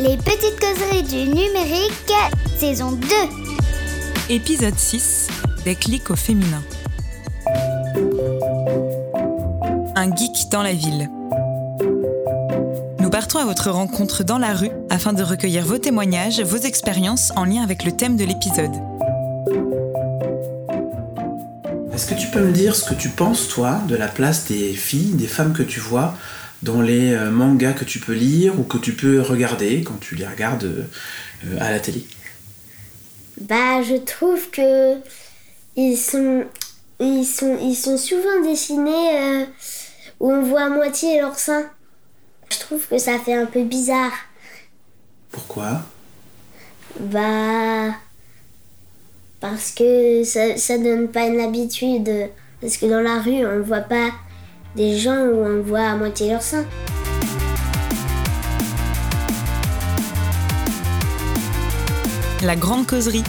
Les petites causeries du numérique, saison 2. Épisode 6. Des clics au féminin. Un geek dans la ville. Nous partons à votre rencontre dans la rue afin de recueillir vos témoignages, vos expériences en lien avec le thème de l'épisode. Est-ce que tu peux me dire ce que tu penses, toi, de la place des filles, des femmes que tu vois dans les euh, mangas que tu peux lire ou que tu peux regarder quand tu les regardes euh, à la télé Bah, je trouve que ils sont, ils sont, ils sont souvent dessinés euh, où on voit à moitié leur sein. Je trouve que ça fait un peu bizarre. Pourquoi? Bah, parce que ça, ça donne pas une habitude. Parce que dans la rue, on voit pas des gens où on voit à moitié leur sein. La grande causerie.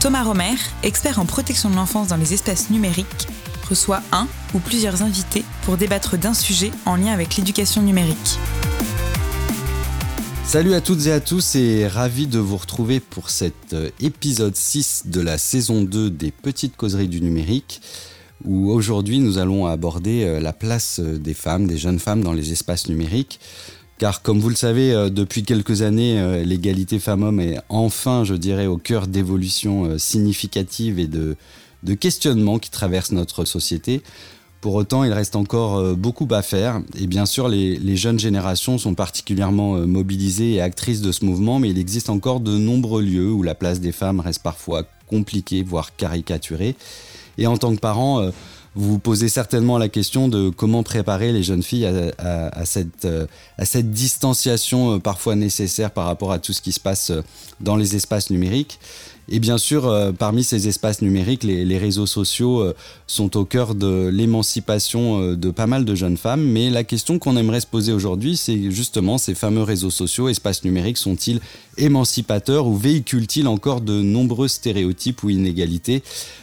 Thomas Romer, expert en protection de l'enfance dans les espaces numériques, reçoit un ou plusieurs invités pour débattre d'un sujet en lien avec l'éducation numérique. Salut à toutes et à tous et ravi de vous retrouver pour cet euh, épisode 6 de la saison 2 des petites causeries du numérique où aujourd'hui nous allons aborder euh, la place euh, des femmes, des jeunes femmes dans les espaces numériques. Car comme vous le savez, depuis quelques années, l'égalité femmes-hommes est enfin, je dirais, au cœur d'évolutions significatives et de, questionnements qui traversent notre société. Pour autant, il reste encore beaucoup à faire. Et bien sûr, les jeunes générations sont particulièrement mobilisées et actrices de ce mouvement, mais il existe encore de nombreux lieux où la place des femmes reste parfois compliquée, voire caricaturée. Et en tant que parent, euh, vous vous posez certainement la question de comment préparer les jeunes filles à, cette, euh, à cette distanciation euh, parfois nécessaire par rapport à tout ce qui se passe dans les espaces numériques. Et bien sûr, parmi ces espaces numériques, les, réseaux sociaux sont au cœur de l'émancipation de pas mal de jeunes femmes. Mais la question qu'on aimerait se poser aujourd'hui, c'est justement ces fameux réseaux sociaux, espaces numériques, sont-ils émancipateurs ou véhiculent-ils encore de nombreux stéréotypes ou inégalités?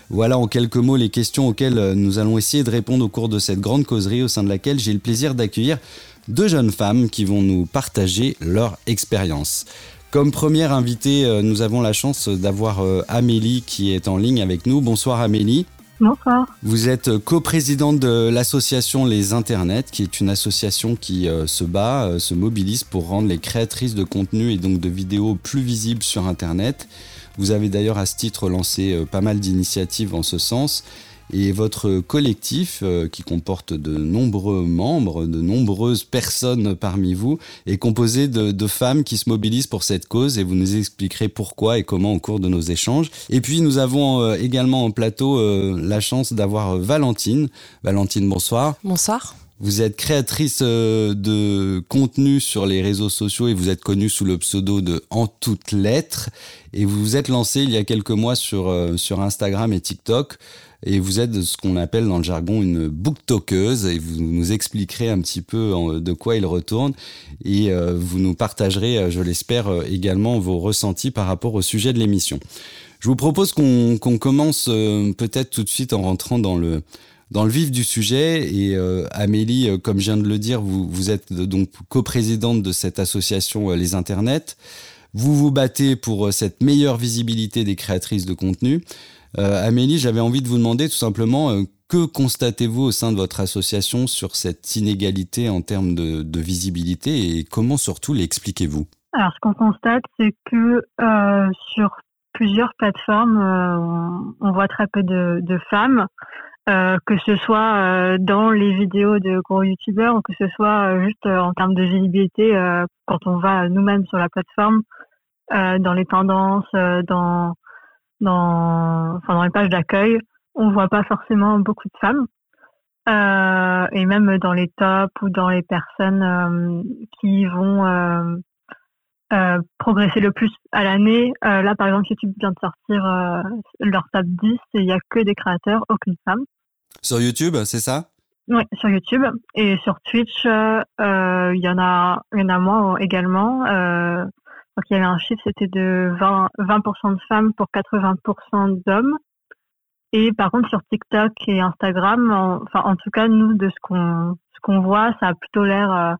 Voilà en quelques mots les questions auxquelles euh, nous allons essayer de répondre au cours de cette grande causerie au sein de laquelle j'ai le plaisir d'accueillir deux jeunes femmes qui vont nous partager leur expérience. Comme première invitée, euh, nous avons la chance d'avoir euh, Amélie qui est en ligne avec nous. Bonsoir Amélie. Bonsoir. Vous êtes coprésidente de l'association Les Internets, qui est une association qui se bat, se mobilise pour rendre les créatrices de contenu et donc de vidéos plus visibles sur Internet. Vous avez d'ailleurs à ce titre lancé euh, pas mal d'initiatives en ce sens. Et votre collectif, euh, qui comporte de nombreux membres, de nombreuses personnes parmi vous, est composé de, femmes qui se mobilisent pour cette cause et vous nous expliquerez pourquoi et comment au cours de nos échanges. Et puis nous avons euh, également en plateau la chance d'avoir Valentine. Valentine, bonsoir. Bonsoir. Vous êtes créatrice euh, de contenu sur les réseaux sociaux et vous êtes connue sous le pseudo de En toutes lettres. Et vous vous êtes lancée il y a quelques mois sur, euh, sur Instagram et TikTok. Et vous êtes ce qu'on appelle dans le jargon une booktokeuse. Et vous nous expliquerez un petit peu de quoi il retourne. Et euh, vous nous partagerez, je l'espère, également vos ressentis par rapport au sujet de l'émission. Je vous propose qu'on commence peut-être tout de suite en rentrant dans le dans le vif du sujet. Et euh, Amélie, euh, comme je viens de le dire, vous, vous êtes donc coprésidente de cette association euh, Les Internets. Vous vous battez pour cette meilleure visibilité des créatrices de contenu. Amélie, j'avais envie de vous demander tout simplement que constatez-vous au sein de votre association sur cette inégalité en termes de, visibilité et comment surtout l'expliquez-vous? Alors, ce qu'on constate, c'est que sur plusieurs plateformes, on, voit très peu de, femmes. Euh, que ce soit euh, dans les vidéos de gros youtubeurs ou que ce soit euh, juste en termes de visibilité quand on va nous-mêmes sur la plateforme, dans les tendances, dans dans enfin dans les pages d'accueil, on voit pas forcément beaucoup de femmes. et même dans les tops ou dans les personnes qui vont progresser le plus à l'année. là, par exemple, YouTube vient de sortir leur top 10 et il n'y a que des créateurs, aucune femme. Sur YouTube, c'est ça? Oui, sur YouTube. Et sur Twitch, euh, il y en a, il y en a moins également. Euh, donc il y avait un chiffre, c'était de 20, 20% de femmes pour 80% d'hommes. Et par contre, sur TikTok et Instagram, enfin, en tout cas, nous, de ce qu'on, ce qu'on voit, ça a plutôt l'air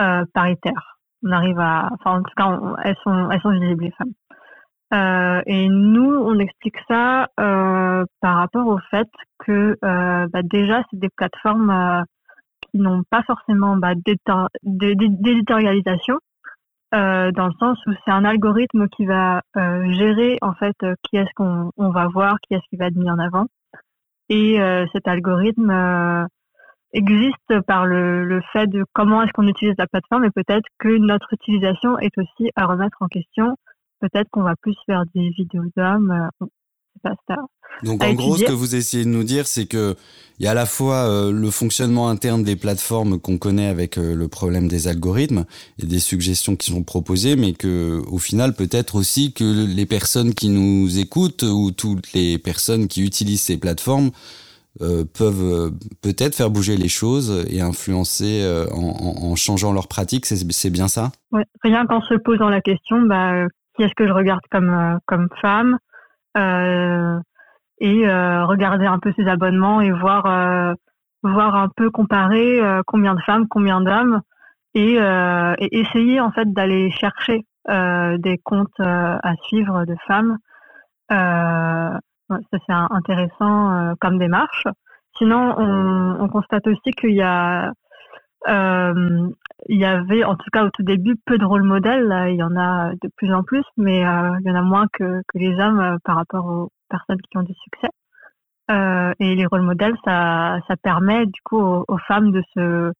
euh, paritaire. on arrive à, enfin en tout cas, elles sont, elles sont visibles les femmes. Euh, et nous, on explique ça euh, par rapport au fait que euh, bah, déjà, c'est des plateformes euh, qui n'ont pas forcément bah, d'éditorialisation, euh, dans le sens où c'est un algorithme qui va gérer en fait qui est-ce qu'on on va voir, qui est-ce qui va être mis en avant. Et cet algorithme existe par le, le, fait de comment est-ce qu'on utilise la plateforme et peut-être que notre utilisation est aussi à remettre en question peut-être qu'on va plus faire des vidéos d'hommes. Euh, Donc en gros, ce que vous essayez de nous dire, c'est que il y a à la fois euh, le fonctionnement interne des plateformes qu'on connaît avec euh, le problème des algorithmes et des suggestions qui sont proposées, mais que au final, peut-être aussi que les personnes qui nous écoutent ou toutes les personnes qui utilisent ces plateformes peuvent peut-être faire bouger les choses et influencer en, en, changeant leurs pratiques. C'est bien ça? Ouais. Rien qu'en se posant la question, bah, qui est-ce que je regarde comme euh, comme femme? euh, et euh, regarder un peu ses abonnements et voir voir un peu comparer combien de femmes, combien d'hommes et, essayer en fait d'aller chercher des comptes à suivre de femmes. ça c'est intéressant comme démarche. Sinon, on, on constate aussi qu'il y a euh, il y avait, en tout cas au tout début, peu de rôles modèles. Il y en a de plus en plus, mais euh, il y en a moins que, les hommes euh, par rapport aux personnes qui ont du succès. Euh, et les rôles modèles, ça, permet du coup aux, femmes de se,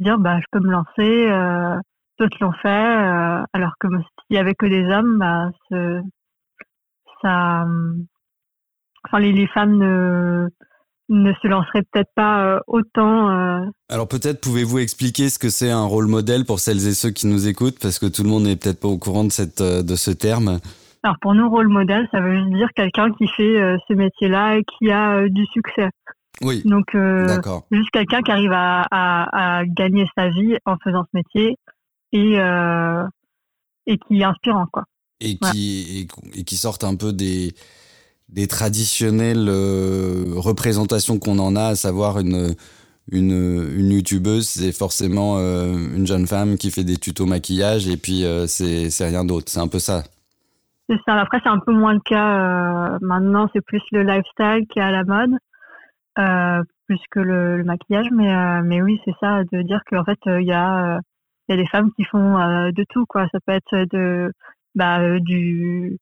dire, bah, je peux me lancer. D'autres l'ont fait, alors que s'il y avait que des hommes, bah, ça, enfin les, les femmes ne ne se lancerait peut-être pas euh, autant. Euh. Alors peut-être pouvez-vous expliquer ce que c'est un rôle modèle pour celles et ceux qui nous écoutent, parce que tout le monde n'est peut-être pas au courant de, cette, euh, de ce terme. Alors pour nous, rôle modèle, ça veut dire quelqu'un qui fait ce métier-là et qui a du succès. Oui. Donc juste quelqu'un qui arrive à, à, gagner sa vie en faisant ce métier et, et qui est inspirant. Quoi. Et, qui, et qui sortent un peu des des traditionnelles euh, représentations qu'on en a, à savoir une, une, youtubeuse, c'est forcément euh, une jeune femme qui fait des tutos maquillage et puis euh, c'est rien d'autre. C'est un peu ça. C'est ça. Après, c'est un peu moins le cas. maintenant, c'est plus le lifestyle qui est à la mode, plus que le, maquillage. Mais, mais oui, c'est ça, de dire qu'en fait, il y, a, y a des femmes qui font de tout. Quoi. Ça peut être de, bah, du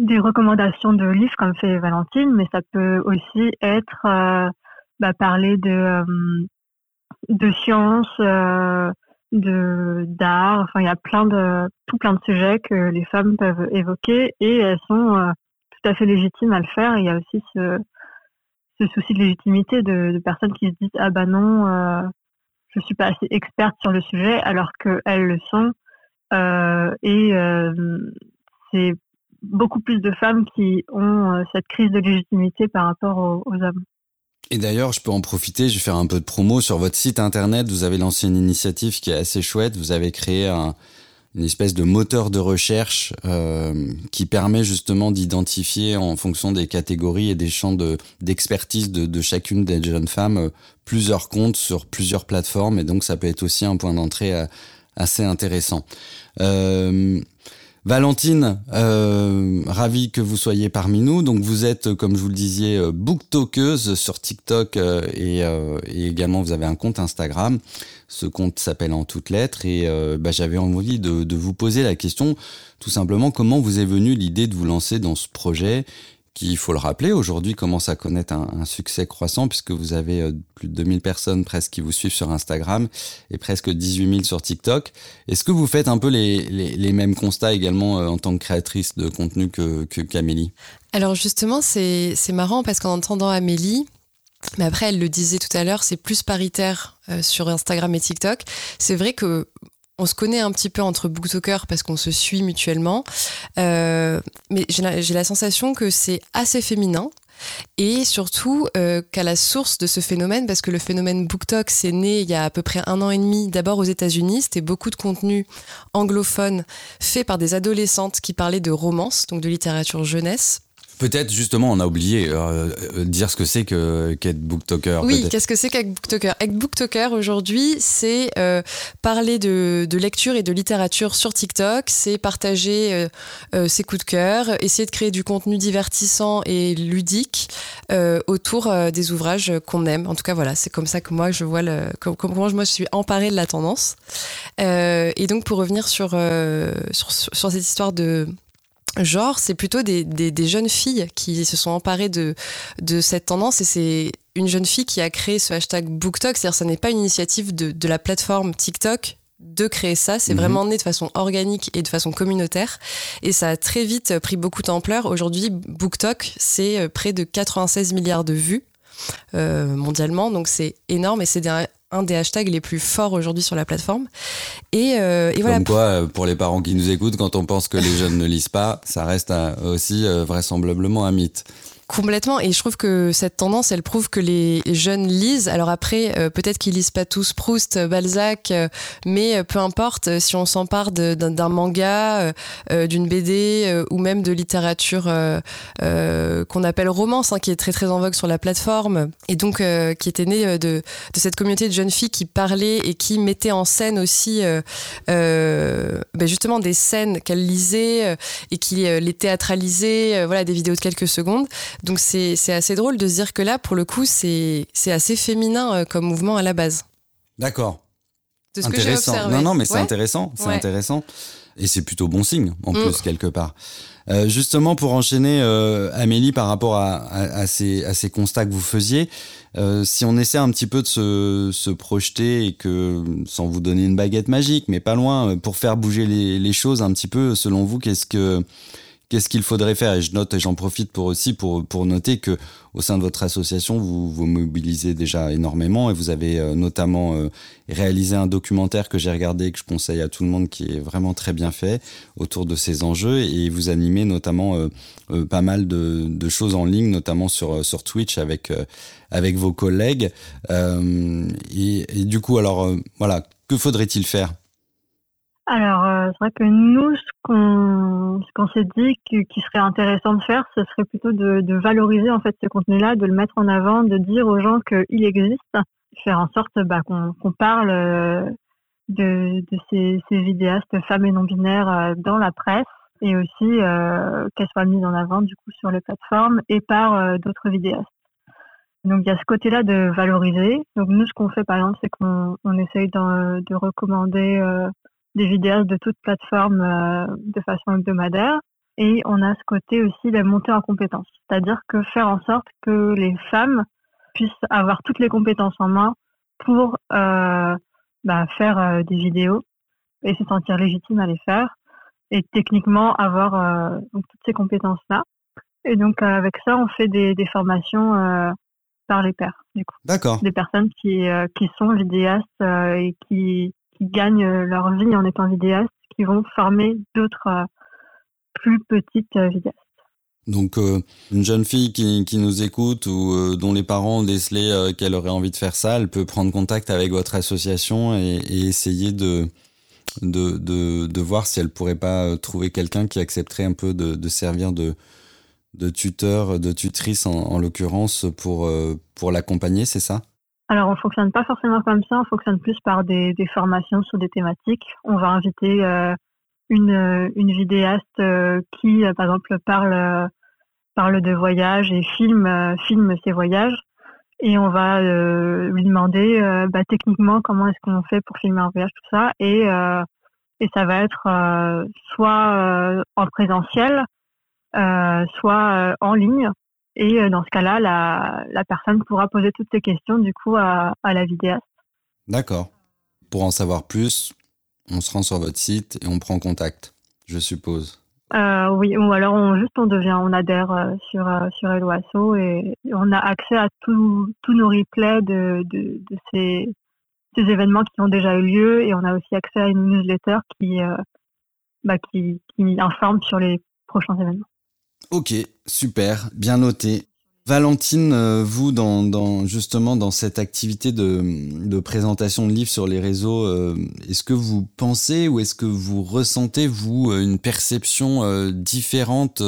des recommandations de livres comme fait Valentine, mais ça peut aussi être euh, bah, parler de euh, de science, euh, de d'art. Enfin, il y a plein de tout plein de sujets que les femmes peuvent évoquer et elles sont tout à fait légitimes à le faire. il y a aussi ce ce souci de légitimité de, personnes qui se disent ah bah non, je suis pas assez experte sur le sujet alors qu'elles le sont. et c'est beaucoup plus de femmes qui ont euh, cette crise de légitimité par rapport aux, hommes. Et d'ailleurs, je peux en profiter, je vais faire un peu de promo sur votre site internet. Vous avez lancé une initiative qui est assez chouette. Vous avez créé un, une espèce de moteur de recherche euh, qui permet justement d'identifier en fonction des catégories et des champs d'expertise de, de, chacune des jeunes femmes euh, plusieurs comptes sur plusieurs plateformes. Et donc, ça peut être aussi un point d'entrée assez intéressant. Valentine, euh, ravi que vous soyez parmi nous. Donc vous êtes, comme je vous le disais, euh, booktokeuse sur TikTok euh, et, également vous avez un compte Instagram. Ce compte s'appelle En toutes lettres et bah, j'avais envie de, vous poser la question tout simplement comment vous est venue l'idée de vous lancer dans ce projet? Qui, il faut le rappeler, aujourd'hui commence à connaître un, succès croissant puisque vous avez euh, plus de 2000 personnes presque qui vous suivent sur Instagram et presque 18 000 sur TikTok. Est-ce que vous faites un peu les, mêmes constats également euh, en tant que créatrice de contenu que, que Alors justement, c'est, c'est marrant parce qu'en entendant Amélie, mais après, elle le disait tout à l'heure, c'est plus paritaire euh, sur Instagram et TikTok. C'est vrai que on se connaît un petit peu entre booktokers parce qu'on se suit mutuellement. Euh, mais j'ai la, sensation que c'est assez féminin. Et surtout euh, qu'à la source de ce phénomène, parce que le phénomène BookTok, c'est né il y a à peu près un an et demi, d'abord aux États-Unis, c'était beaucoup de contenu anglophone fait par des adolescentes qui parlaient de romance, donc de littérature jeunesse. Peut-être justement, on a oublié euh, euh dire ce que c'est que qu'être booktoker. Oui, qu'est-ce que c'est qu'être booktoker? Être booktoker aujourd'hui, c'est euh, parler de, de, lecture et de littérature sur TikTok, c'est partager euh, ses coups de cœur, essayer de créer du contenu divertissant et ludique autour des ouvrages qu'on aime. En tout cas, voilà, c'est comme ça que moi je vois le, comment moi je suis emparée de la tendance. et donc pour revenir sur, sur, sur cette histoire de genre, c'est plutôt des, des, jeunes filles qui se sont emparées de, de cette tendance et c'est une jeune fille qui a créé ce hashtag BookTok, c'est-à-dire ce n'est pas une initiative de, de, la plateforme TikTok de créer ça, c'est mhm. vraiment né de façon organique et de façon communautaire et ça a très vite pris beaucoup d'ampleur. Aujourd'hui, BookTok, c'est euh, près de 96 milliards de vues euh, mondialement, donc c'est énorme et c'est un des hashtags les plus forts aujourd'hui sur la plateforme. Et, euh, et voilà. Comme quoi, euh, pour les parents qui nous écoutent, quand on pense que les jeunes ne lisent pas, ça reste aussi euh, vraisemblablement un mythe. Complètement. Et je trouve que cette tendance, elle prouve que les jeunes lisent. Alors après, euh, peut-être qu'ils lisent pas tous Proust, Balzac, euh, mais euh, peu importe, si on s'empare d'un manga, d'une BD ou même de littérature qu'on appelle romance, hein, qui est très très en vogue sur la plateforme, et donc qui était née de, cette communauté de jeunes filles qui parlaient et qui mettaient en scène aussi ben justement des scènes qu'elles lisaient et qui les théâtralisaient, voilà, des vidéos de quelques secondes. Donc c'est assez drôle de se dire que là, pour le coup, c'est assez féminin euh, comme mouvement à la base. D'accord. intéressant. non, non, mais c'est intéressant. C'est intéressant. Et c'est plutôt bon signe, en mm. plus, quelque part. Euh, justement, pour enchaîner, euh, Amélie, par rapport à, ces, à, ces, constats que vous faisiez, si on essaie un petit peu de se, se, projeter et que, sans vous donner une baguette magique, mais pas loin, pour faire bouger les, les choses un petit peu, selon vous, qu'est-ce que qu'est-ce qu'il faudrait faire Et je note et j'en profite pour aussi pour, pour noter que au sein de votre association, vous vous mobilisez déjà énormément et vous avez euh, notamment euh, réalisé un documentaire que j'ai regardé que je conseille à tout le monde qui est vraiment très bien fait autour de ces enjeux et vous animez notamment euh, pas mal de, de, choses en ligne, notamment sur sur Twitch avec avec vos collègues. Et, et, du coup, alors voilà, que faudrait-il faire alors, euh, c'est vrai que nous, ce qu'on s'est dit qui, serait intéressant de faire, ce serait plutôt de, valoriser en fait ce contenu-là, de le mettre en avant, de dire aux gens qu'il existe, faire en sorte bah, qu'on parle euh, de, ces, vidéastes femmes et non binaires euh, dans la presse et aussi qu'elles soient mises en avant du coup sur les plateformes et par d'autres vidéastes. Donc il y a ce côté-là de valoriser. Donc nous, ce qu'on fait par exemple, c'est qu'on on essaye de recommander des vidéos de toutes plateformes euh, de façon hebdomadaire. Et on a ce côté aussi de monter en compétences. C'est-à-dire que faire en sorte que les femmes puissent avoir toutes les compétences en main pour euh, bah, faire euh, des vidéos et se sentir légitime à les faire et techniquement avoir euh, donc, toutes ces compétences-là. Et donc avec ça, on fait des, des formations par les pairs, du coup. D'accord. Des personnes qui, qui sont vidéastes et qui gagnent euh, leur vie en étant vidéastes, qui vont former d'autres euh, plus petites euh, vidéastes. Donc une jeune fille qui, qui nous écoute ou dont les parents ont décelé qu'elle aurait envie de faire ça, elle peut prendre contact avec votre association et, essayer de, de, de, voir si elle pourrait pas trouver quelqu'un qui accepterait un peu de, de servir de, de tuteur, de tutrice en, en l'occurrence pour, pour l'accompagner, c'est ça? Alors, on fonctionne pas forcément comme ça. On fonctionne plus par des, formations sur des thématiques. On va inviter euh, une, une vidéaste euh, qui, euh, par exemple, parle parle de voyage et filme filme ses voyages. Et on va lui demander bah, techniquement comment est-ce qu'on fait pour filmer un voyage, tout ça. Et et ça va être soit en présentiel, soit en ligne. Et euh, dans ce cas-là, la, la, personne pourra poser toutes ces questions du coup à, à la vidéaste. D'accord. Pour en savoir plus, on se rend sur votre site et on prend contact, je suppose. Euh, oui, ou alors on juste on devient, on adhère euh, sur sur Eloasso et on a accès à tous nos replays de, de, de ces, ces, événements qui ont déjà eu lieu et on a aussi accès à une newsletter qui euh, bah, qui, qui informe sur les prochains événements. Ok, super, bien noté. Valentine, euh, vous, dans, justement dans cette activité de, présentation de livres sur les réseaux, euh, est-ce que vous pensez ou est-ce que vous ressentez, vous, euh, une perception différente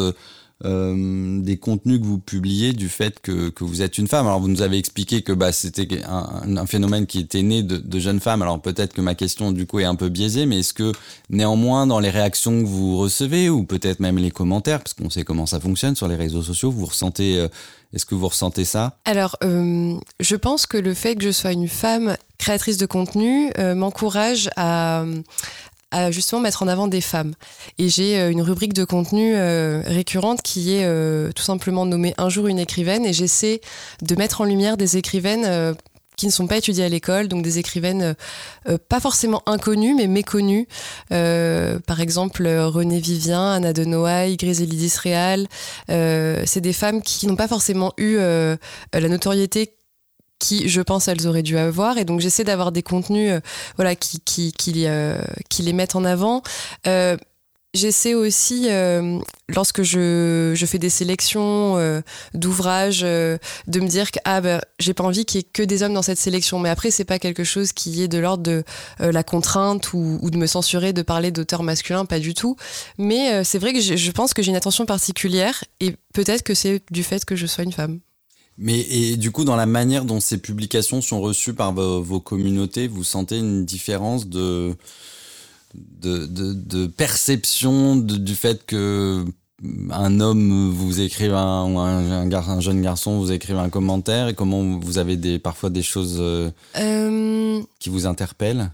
euh, des contenus que vous publiez du fait que, que, vous êtes une femme. Alors vous nous avez expliqué que bah, c'était un, phénomène qui était né de, jeunes femmes. Alors peut-être que ma question du coup est un peu biaisée, mais est-ce que néanmoins dans les réactions que vous recevez ou peut-être même les commentaires, parce qu'on sait comment ça fonctionne sur les réseaux sociaux, vous ressentez euh, est-ce que vous ressentez ça? Alors, euh, je pense que le fait que je sois une femme créatrice de contenu m'encourage à, à justement mettre en avant des femmes. Et j'ai euh, une rubrique de contenu euh, récurrente qui est euh, tout simplement nommée Un jour une écrivaine et j'essaie de mettre en lumière des écrivaines qui ne sont pas étudiées à l'école, donc des écrivaines pas forcément inconnues, mais méconnues. par exemple, Renée Vivien, Anna de Noailles, Griselidis Réal. c'est des femmes qui n'ont pas forcément eu la notoriété qui, je pense, elles auraient dû avoir. Et donc, j'essaie d'avoir des contenus euh, voilà, euh, qui, les mettent en avant. Euh, j'essaie aussi, lorsque je, fais des sélections d'ouvrages, de me dire que ah, bah, j'ai pas envie qu'il y ait que des hommes dans cette sélection. Mais après, c'est pas quelque chose qui est de l'ordre de la contrainte ou, de me censurer de parler d'auteurs masculins, pas du tout. Mais c'est vrai que je pense que j'ai une attention particulière et peut-être que c'est du fait que je sois une femme. Mais et du coup, dans la manière dont ces publications sont reçues par vos, communautés, vous sentez une différence de, de, de, perception du fait que un homme vous écrive un, ou un, un, jeune garçon vous écrive un commentaire? Et comment vous avez des, parfois des choses euh, euh... qui vous interpellent?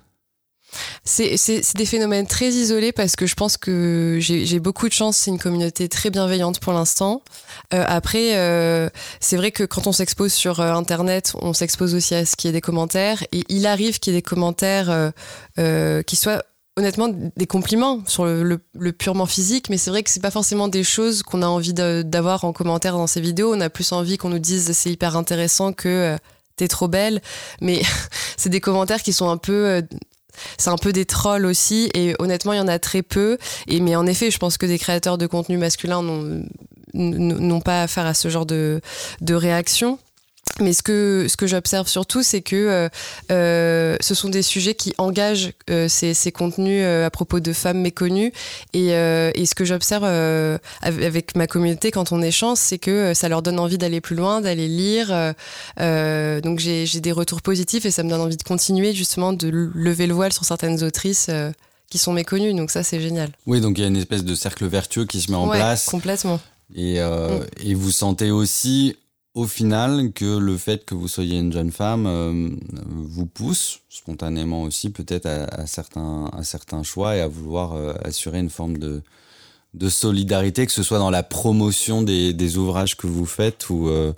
C'est des phénomènes très isolés parce que je pense que j'ai beaucoup de chance. C'est une communauté très bienveillante pour l'instant. Euh, après, euh, c'est vrai que quand on s'expose sur euh, Internet, on s'expose aussi à ce qu'il y ait des commentaires. Et il arrive qu'il y ait des commentaires qui soient honnêtement des compliments sur le, purement physique, mais c'est vrai que c'est pas forcément des choses qu'on a envie d'avoir en commentaire dans ces vidéos. On a plus envie qu'on nous dise c'est hyper intéressant que t'es trop belle, mais c'est des commentaires qui sont un peu c'est un peu des trolls aussi et honnêtement il y en a très peu. Et mais en effet je pense que des créateurs de contenu masculin n'ont pas affaire à ce genre de, de réaction mais ce que, ce que j'observe surtout, c'est que euh, euh, ce sont des sujets qui engagent euh, ces, ces, contenus à propos de femmes méconnues. Et, et ce que j'observe avec ma communauté quand on échange, c'est que ça leur donne envie d'aller plus loin, d'aller lire. donc j'ai des retours positifs et ça me donne envie de continuer justement de lever le voile sur certaines autrices qui sont méconnues. Donc ça, c'est génial. Oui, donc il y a une espèce de cercle vertueux qui se met en place. Complètement. Et, mm. et vous sentez aussi au final que le fait que vous soyez une jeune femme euh, vous pousse spontanément aussi peut-être à, certains, à certains choix et à vouloir euh, assurer une forme de, de solidarité, que ce soit dans la promotion des, des ouvrages que vous faites ou, euh,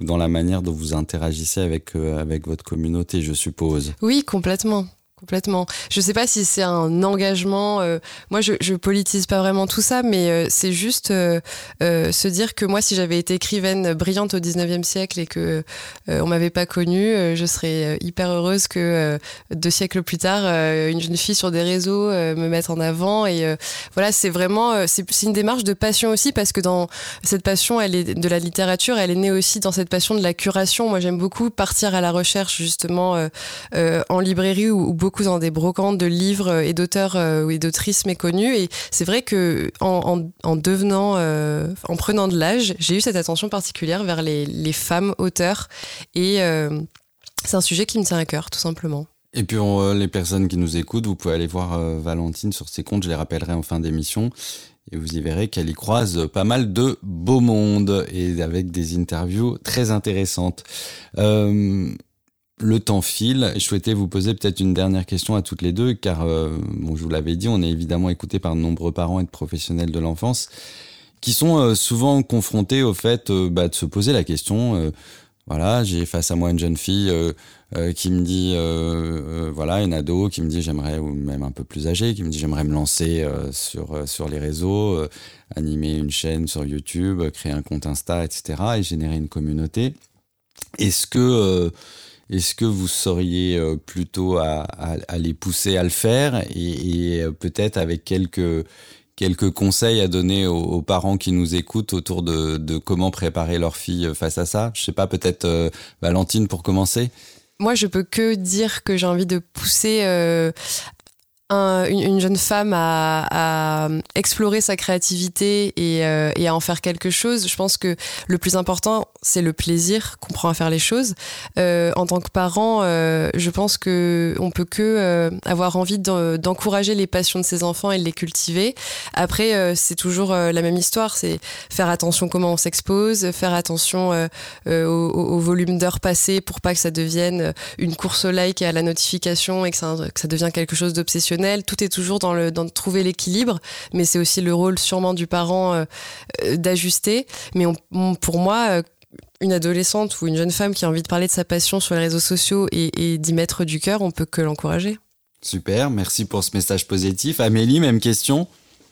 dans la manière dont vous interagissez avec, avec votre communauté, je suppose. Oui, complètement complètement. Je sais pas si c'est un engagement. Euh, moi, je, je politise pas vraiment tout ça, mais euh, c'est juste euh, se dire que moi, si j'avais été écrivaine brillante au 19e siècle et que on m'avait pas connue, je serais hyper heureuse que deux siècles plus tard, une jeune fille sur des réseaux me mette en avant. Et voilà, c'est vraiment c'est une démarche de passion aussi parce que dans cette passion, elle est de la littérature, elle est née aussi dans cette passion de la curation. Moi, j'aime beaucoup partir à la recherche justement en librairie ou, ou beaucoup dans des brocantes de livres et d'auteurs euh, et d'autrices méconnus. Et c'est vrai que en, en, devenant, euh, en prenant de l'âge, j'ai eu cette attention particulière vers les, femmes auteurs. Et euh, c'est un sujet qui me tient à cœur, tout simplement. Et puis les personnes qui nous écoutent, vous pouvez aller voir Valentine sur ses comptes, je les rappellerai en fin d'émission. Et vous y verrez qu'elle y croise pas mal de beau monde et avec des interviews très intéressantes. Euh, le temps file. Je souhaitais vous poser peut-être une dernière question à toutes les deux, car, euh, bon, je vous l'avais dit, on est évidemment écouté par de nombreux parents et de professionnels de l'enfance qui sont euh, souvent confrontés au fait euh, bah, de se poser la question. voilà, j'ai face à moi une jeune fille qui me dit, voilà, une ado qui me dit j'aimerais, ou même un peu plus âgée, qui me dit j'aimerais me lancer sur, sur les réseaux, animer une chaîne sur YouTube, créer un compte Insta, etc. et générer une communauté. Est-ce que est-ce que vous seriez euh, plutôt à, les pousser à le faire et, euh, peut-être avec quelques, quelques conseils à donner aux, parents qui nous écoutent autour de, comment préparer leur fille face à ça? Je sais pas, peut-être euh, Valentine pour commencer. Moi, je peux que dire que j'ai envie de pousser une, jeune femme à, explorer sa créativité euh, et, à en faire quelque chose, je pense que le plus important, c'est le plaisir qu'on prend à faire les choses. Euh, en tant que parent, euh, je pense que on peut que avoir envie d'encourager les passions de ses enfants et de les cultiver. Après, c'est toujours la même histoire, c'est faire attention comment on s'expose, faire attention au, volume d'heures passées pour pas que ça devienne une course au like et à la notification et que ça, que ça devienne quelque chose d'obsessionnel tout est toujours dans, le, dans trouver l'équilibre, mais c'est aussi le rôle sûrement du parent euh, euh, d'ajuster. Mais pour moi, euh, une adolescente ou une jeune femme qui a envie de parler de sa passion sur les réseaux sociaux et, d'y mettre du cœur, on peut que l'encourager. Super, merci pour ce message positif. Amélie, même question?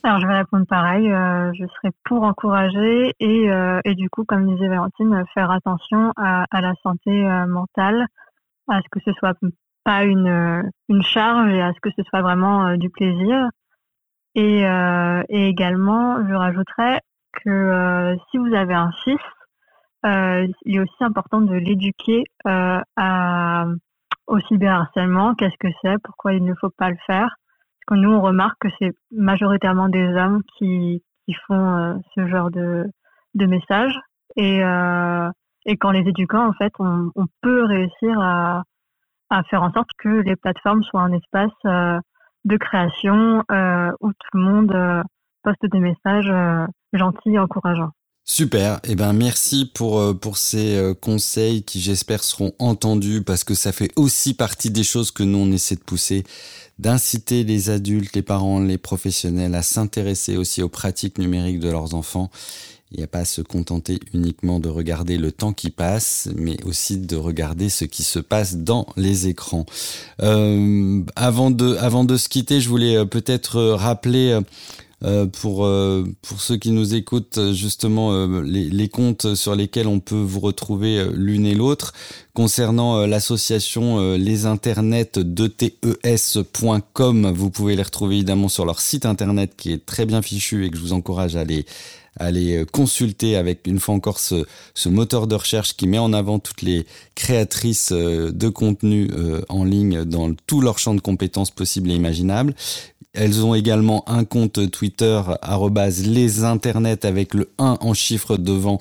Alors je vais répondre pareil, je serai pour encourager et, et, du coup, comme disait Valentine, faire attention à, à la santé mentale, à ce que ce soit pas une, une charge et à ce que ce soit vraiment euh, du plaisir. Et, euh, et, également, je rajouterais que euh, si vous avez un fils, il est aussi important de l'éduquer à, au cyberharcèlement, qu'est-ce que c'est, pourquoi il ne faut pas le faire? Parce que nous, on remarque que c'est majoritairement des hommes qui, qui font ce genre de, de messages. Et, et qu'en les éduquant, en fait, on, peut réussir à, à faire en sorte que les plateformes soient un espace euh, de création euh, où tout le monde euh, poste des messages gentils et encourageants. Super, eh ben merci pour, pour ces conseils qui j'espère seront entendus parce que ça fait aussi partie des choses que nous on essaie de pousser, d'inciter les adultes, les parents, les professionnels à s'intéresser aussi aux pratiques numériques de leurs enfants il n'y a pas à se contenter uniquement de regarder le temps qui passe, mais aussi de regarder ce qui se passe dans les écrans. Euh, avant, de, avant de se quitter, je voulais euh, peut-être rappeler euh, pour, pour ceux qui nous écoutent justement les, les, comptes sur lesquels on peut vous retrouver l'une et l'autre. Concernant l'association les internets tes.com, vous pouvez les retrouver évidemment sur leur site internet qui est très bien fichu et que je vous encourage à aller aller euh, consulter avec une fois encore ce, moteur de recherche qui met en avant toutes les créatrices euh, de contenu euh, en ligne dans tout leur champ de compétences possibles et imaginables. Elles ont également un compte Twitter les internets avec le 1 en chiffre devant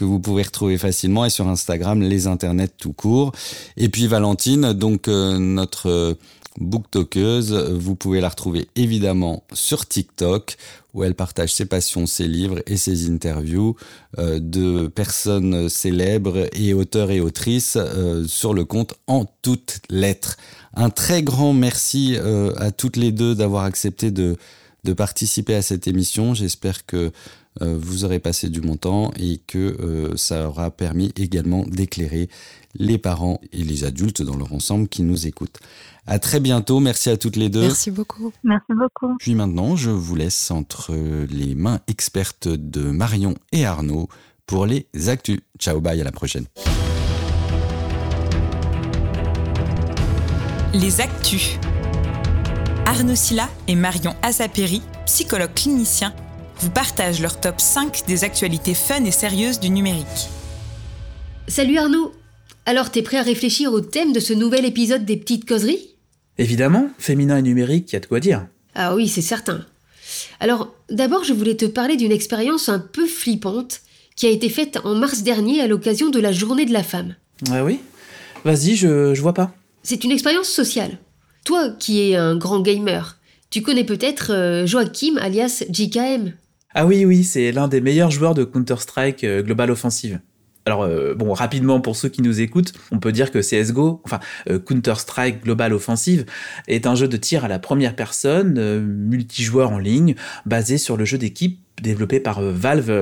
que vous pouvez retrouver facilement et sur Instagram les internets tout court. Et puis Valentine, donc notre booktokeuse, vous pouvez la retrouver évidemment sur TikTok où elle partage ses passions, ses livres et ses interviews euh, de personnes célèbres et auteurs et autrices euh, sur le compte en toutes lettres. Un très grand merci euh, à toutes les deux d'avoir accepté de, de participer à cette émission. J'espère que vous aurez passé du bon temps et que ça aura permis également d'éclairer les parents et les adultes dans leur ensemble qui nous écoutent. À très bientôt. Merci à toutes les deux. Merci beaucoup. Merci beaucoup. Puis maintenant, je vous laisse entre les mains expertes de Marion et Arnaud pour les actus. Ciao, bye, à la prochaine. Les actus. Arnaud Silla et Marion Azaperi, psychologues cliniciens, vous partagent leur top 5 des actualités fun et sérieuses du numérique. Salut Arnaud alors t'es prêt à réfléchir au thème de ce nouvel épisode des petites causeries? Évidemment, féminin et numérique, y a de quoi dire. Ah oui, c'est certain. Alors, d'abord, je voulais te parler d'une expérience un peu flippante qui a été faite en mars dernier à l'occasion de la journée de la femme. Ah oui? Vas-y, je, je vois pas. C'est une expérience sociale. Toi, qui es un grand gamer, tu connais peut-être euh, Joachim alias JKM. Ah oui, oui, c'est l'un des meilleurs joueurs de Counter-Strike euh, Global Offensive. Alors euh, bon, rapidement pour ceux qui nous écoutent, on peut dire que CS:GO, enfin euh, Counter-Strike Global Offensive, est un jeu de tir à la première personne, multijoueur en ligne, basé sur le jeu d'équipe développé par Valve,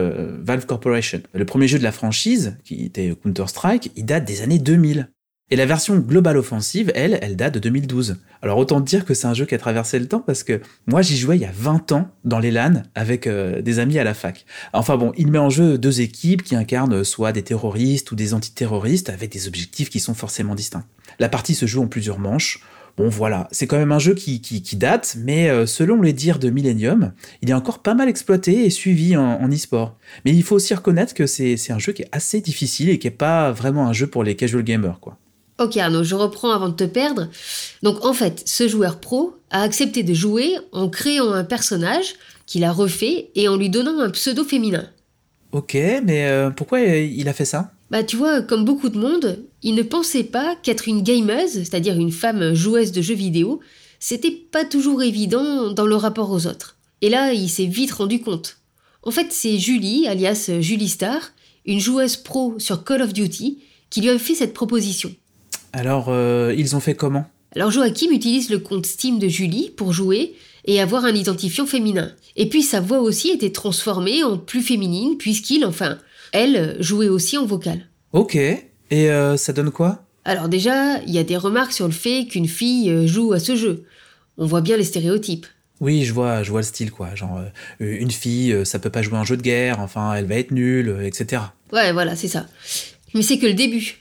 Valve Corporation. Le premier jeu de la franchise, qui était Counter-Strike, il date des années 2000. Et la version Global Offensive, elle, elle date de 2012. Alors autant dire que c'est un jeu qui a traversé le temps parce que moi j'y jouais il y a 20 ans dans les LAN avec euh, des amis à la fac. Enfin bon, il met en jeu deux équipes qui incarnent soit des terroristes ou des antiterroristes avec des objectifs qui sont forcément distincts. La partie se joue en plusieurs manches. Bon voilà, c'est quand même un jeu qui, qui, date, mais euh, selon les dires de Millennium, il est encore pas mal exploité et suivi en, e-sport. Mais il faut aussi reconnaître que c'est un jeu qui est assez difficile et qui est pas vraiment un jeu pour les casual gamers quoi. Ok Arnaud, je reprends avant de te perdre. Donc en fait, ce joueur pro a accepté de jouer en créant un personnage qu'il a refait et en lui donnant un pseudo féminin. Ok, mais euh, pourquoi il a fait ça? Bah tu vois, comme beaucoup de monde, il ne pensait pas qu'être une gameuse, c'est-à-dire une femme joueuse de jeux vidéo, c'était pas toujours évident dans le rapport aux autres. Et là, il s'est vite rendu compte. En fait, c'est Julie, alias Julie Star, une joueuse pro sur Call of Duty, qui lui a fait cette proposition. Alors, euh, ils ont fait comment? Alors Joachim utilise le compte Steam de Julie pour jouer et avoir un identifiant féminin. Et puis sa voix aussi était transformée en plus féminine puisqu'il, enfin, elle, jouait aussi en vocal. Ok, et euh, ça donne quoi? Alors déjà, il y a des remarques sur le fait qu'une fille euh, joue à ce jeu. On voit bien les stéréotypes. Oui, je vois, je vois le style, quoi. Genre, une fille, ça peut pas jouer un jeu de guerre, enfin, elle va être nulle, etc. Ouais, voilà, c'est ça. Mais c'est que le début.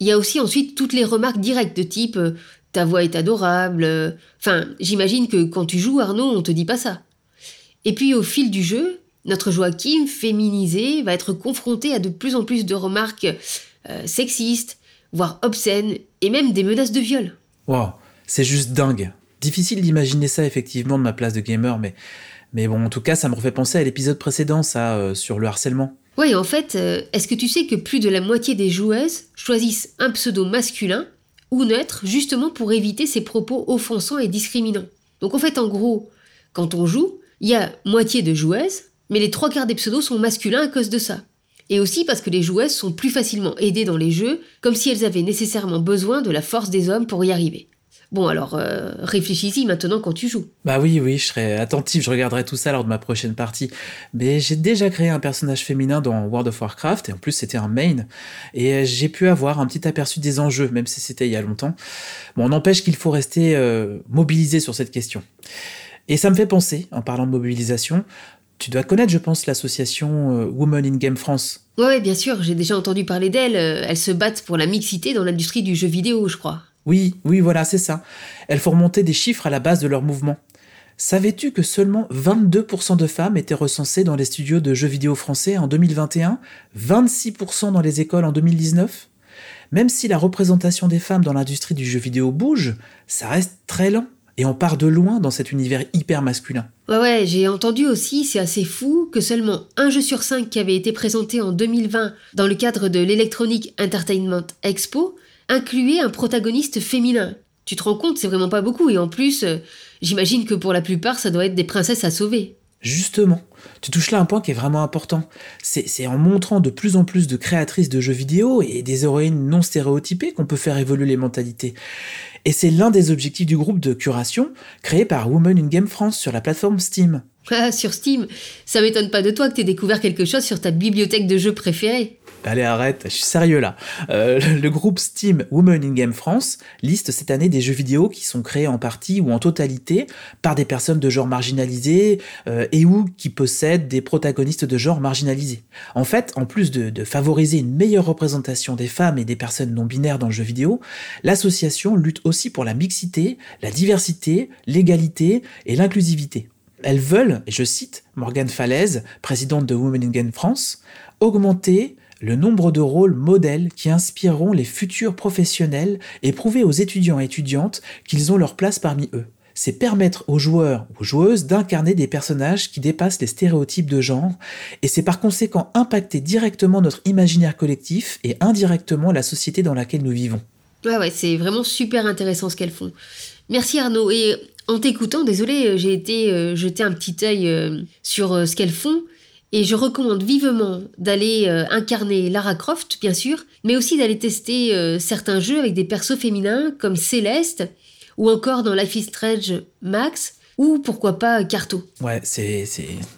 Il y a aussi ensuite toutes les remarques directes de type euh, ta voix est adorable. Euh, enfin, j'imagine que quand tu joues Arnaud, on te dit pas ça. Et puis au fil du jeu, notre Joachim, féminisé, va être confronté à de plus en plus de remarques euh, sexistes, voire obscènes, et même des menaces de viol. Wow, c'est juste dingue. Difficile d'imaginer ça effectivement de ma place de gamer, mais, mais bon, en tout cas, ça me refait penser à l'épisode précédent, ça, sur le harcèlement. Oui, en fait, euh, est-ce que tu sais que plus de la moitié des joueuses choisissent un pseudo masculin ou neutre justement pour éviter ces propos offensants et discriminants? Donc en fait, en gros, quand on joue, il y a moitié de joueuses, mais les trois quarts des pseudos sont masculins à cause de ça. Et aussi parce que les joueuses sont plus facilement aidées dans les jeux, comme si elles avaient nécessairement besoin de la force des hommes pour y arriver. Bon, alors euh, réfléchis-y maintenant quand tu joues. Bah oui, oui, je serai attentif, je regarderai tout ça lors de ma prochaine partie. Mais j'ai déjà créé un personnage féminin dans World of Warcraft, et en plus c'était un main, et euh, j'ai pu avoir un petit aperçu des enjeux, même si c'était il y a longtemps. Bon, on n'empêche qu'il faut rester euh, mobilisé sur cette question. Et ça me fait penser, en parlant de mobilisation, tu dois connaître, je pense, l'association Women in Game France. Ouais, bien sûr, j'ai déjà entendu parler d'elles. Elles se battent pour la mixité dans l'industrie du jeu vidéo, je crois. Oui, oui, voilà, c'est ça. Elles font remonter des chiffres à la base de leur mouvement. Savais-tu que seulement 22% de femmes étaient recensées dans les studios de jeux vidéo français en 2021 26% dans les écoles en 2019 Même si la représentation des femmes dans l'industrie du jeu vidéo bouge, ça reste très lent. Et on part de loin dans cet univers hyper masculin. Ouais, ouais, j'ai entendu aussi, c'est assez fou, que seulement un jeu sur cinq qui avait été présenté en 2020 dans le cadre de l'Electronic Entertainment Expo incluer un protagoniste féminin. Tu te rends compte, c'est vraiment pas beaucoup, et en plus, euh, j'imagine que pour la plupart, ça doit être des princesses à sauver. Justement, tu touches là un point qui est vraiment important. C'est en montrant de plus en plus de créatrices de jeux vidéo et des héroïnes non stéréotypées qu'on peut faire évoluer les mentalités. Et c'est l'un des objectifs du groupe de curation créé par Women in Game France sur la plateforme Steam. Ah, sur Steam, ça m'étonne pas de toi que t'aies découvert quelque chose sur ta bibliothèque de jeux préférée. Allez, arrête, je suis sérieux là. Euh, le groupe Steam Women in Game France liste cette année des jeux vidéo qui sont créés en partie ou en totalité par des personnes de genre marginalisé euh, et ou qui possèdent des protagonistes de genre marginalisé. En fait, en plus de, de, favoriser une meilleure représentation des femmes et des personnes non binaires dans le jeu vidéo, l'association lutte aussi pour la mixité, la diversité, l'égalité et l'inclusivité. Elles veulent, et je cite Morgane Falaise, présidente de Women in Game France, augmenter le nombre de rôles modèles qui inspireront les futurs professionnels et prouver aux étudiants et étudiantes qu'ils ont leur place parmi eux. C'est permettre aux joueurs ou aux joueuses d'incarner des personnages qui dépassent les stéréotypes de genre, et c'est par conséquent impacter directement notre imaginaire collectif et indirectement la société dans laquelle nous vivons. Ouais, ouais, c'est vraiment super intéressant ce qu'elles font. Merci Arnaud. Et en t'écoutant, désolé, j'ai été euh, jeter un petit œil euh, sur euh, ce qu'elles font. Et je recommande vivement d'aller euh, incarner Lara Croft, bien sûr, mais aussi d'aller tester euh, certains jeux avec des persos féminins comme Céleste, ou encore dans Life is Strange Max, ou pourquoi pas Carto. Ouais, c'est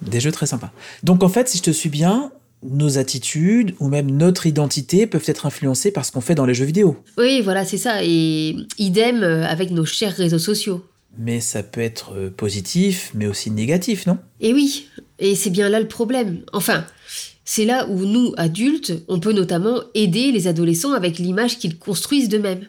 des jeux très sympas. Donc en fait, si je te suis bien, nos attitudes ou même notre identité peuvent être influencées par ce qu'on fait dans les jeux vidéo. Oui, voilà, c'est ça. Et idem euh, avec nos chers réseaux sociaux. Mais ça peut être positif, mais aussi négatif, non? Et oui, et c'est bien là le problème. Enfin, c'est là où nous, adultes, on peut notamment aider les adolescents avec l'image qu'ils construisent d'eux-mêmes.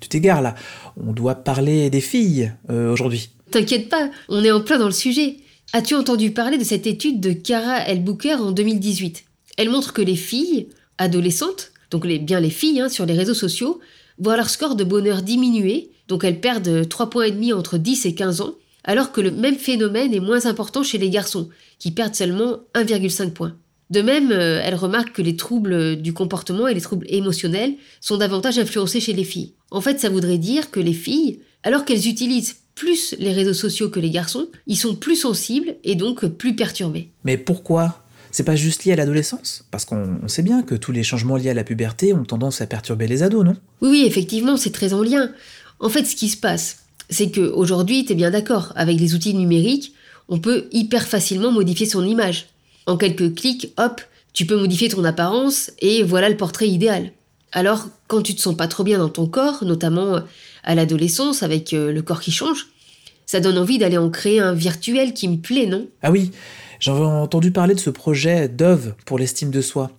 Tu t'égares là, on doit parler des filles euh, aujourd'hui. T'inquiète pas, on est en plein dans le sujet. As-tu entendu parler de cette étude de Cara L. Booker en 2018 Elle montre que les filles, adolescentes, donc les, bien les filles hein, sur les réseaux sociaux, voient leur score de bonheur diminuer, donc elles perdent 3 points et demi entre 10 et 15 ans, alors que le même phénomène est moins important chez les garçons, qui perdent seulement 1,5 points. De même, euh, elle remarque que les troubles du comportement et les troubles émotionnels sont davantage influencés chez les filles. En fait, ça voudrait dire que les filles, alors qu'elles utilisent plus les réseaux sociaux que les garçons, ils sont plus sensibles et donc plus perturbés. Mais pourquoi? C'est pas juste lié à l'adolescence? Parce qu'on on sait bien que tous les changements liés à la puberté ont tendance à perturber les ados, non? Oui, oui, effectivement, c'est très en lien. En fait, ce qui se passe, c'est qu'aujourd'hui, tu es bien d'accord, avec les outils numériques, on peut hyper facilement modifier son image. En quelques clics, hop, tu peux modifier ton apparence et voilà le portrait idéal. Alors, quand tu te sens pas trop bien dans ton corps, notamment à l'adolescence avec euh, le corps qui change, ça donne envie d'aller en créer un virtuel qui me plaît, non? Ah oui, j'avais entendu parler de ce projet Dove pour l'estime de soi.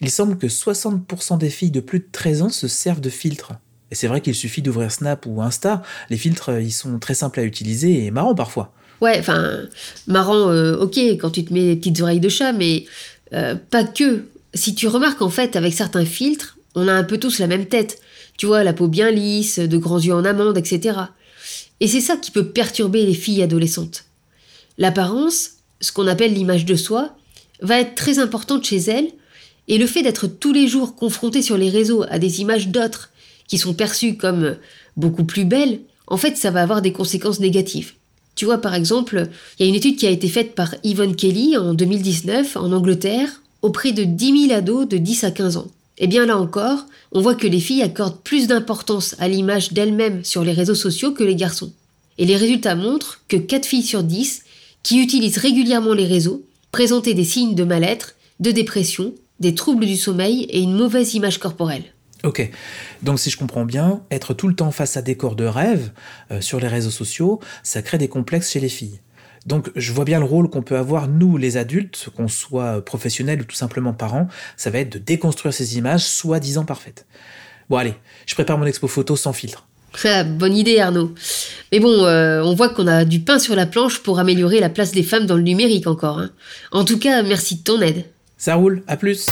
Il semble que 60% des filles de plus de 13 ans se servent de filtres. Et c'est vrai qu'il suffit d'ouvrir Snap ou Insta, les filtres, ils sont très simples à utiliser et marrants parfois. Ouais, enfin, marrant, euh, ok, quand tu te mets des petites oreilles de chat, mais euh, pas que. Si tu remarques en fait, avec certains filtres, on a un peu tous la même tête. Tu vois, la peau bien lisse, de grands yeux en amande, etc. Et c'est ça qui peut perturber les filles adolescentes. L'apparence, ce qu'on appelle l'image de soi, va être très importante chez elles, et le fait d'être tous les jours confronté sur les réseaux à des images d'autres qui sont perçues comme beaucoup plus belles, en fait, ça va avoir des conséquences négatives. Tu vois, par exemple, il y a une étude qui a été faite par Yvonne Kelly en 2019 en Angleterre auprès de 10 000 ados de 10 à 15 ans. Et bien là encore, on voit que les filles accordent plus d'importance à l'image d'elles-mêmes sur les réseaux sociaux que les garçons. Et les résultats montrent que 4 filles sur 10 qui utilisent régulièrement les réseaux présentaient des signes de mal-être, de dépression, des troubles du sommeil et une mauvaise image corporelle. Ok, donc si je comprends bien, être tout le temps face à des corps de rêve euh, sur les réseaux sociaux, ça crée des complexes chez les filles. Donc je vois bien le rôle qu'on peut avoir, nous les adultes, qu'on soit professionnels ou tout simplement parents, ça va être de déconstruire ces images soi-disant parfaites. Bon allez, je prépare mon expo photo sans filtre. Ah, bonne idée Arnaud. Mais bon, euh, on voit qu'on a du pain sur la planche pour améliorer la place des femmes dans le numérique encore. hein. En tout cas, merci de ton aide. Ça roule, à plus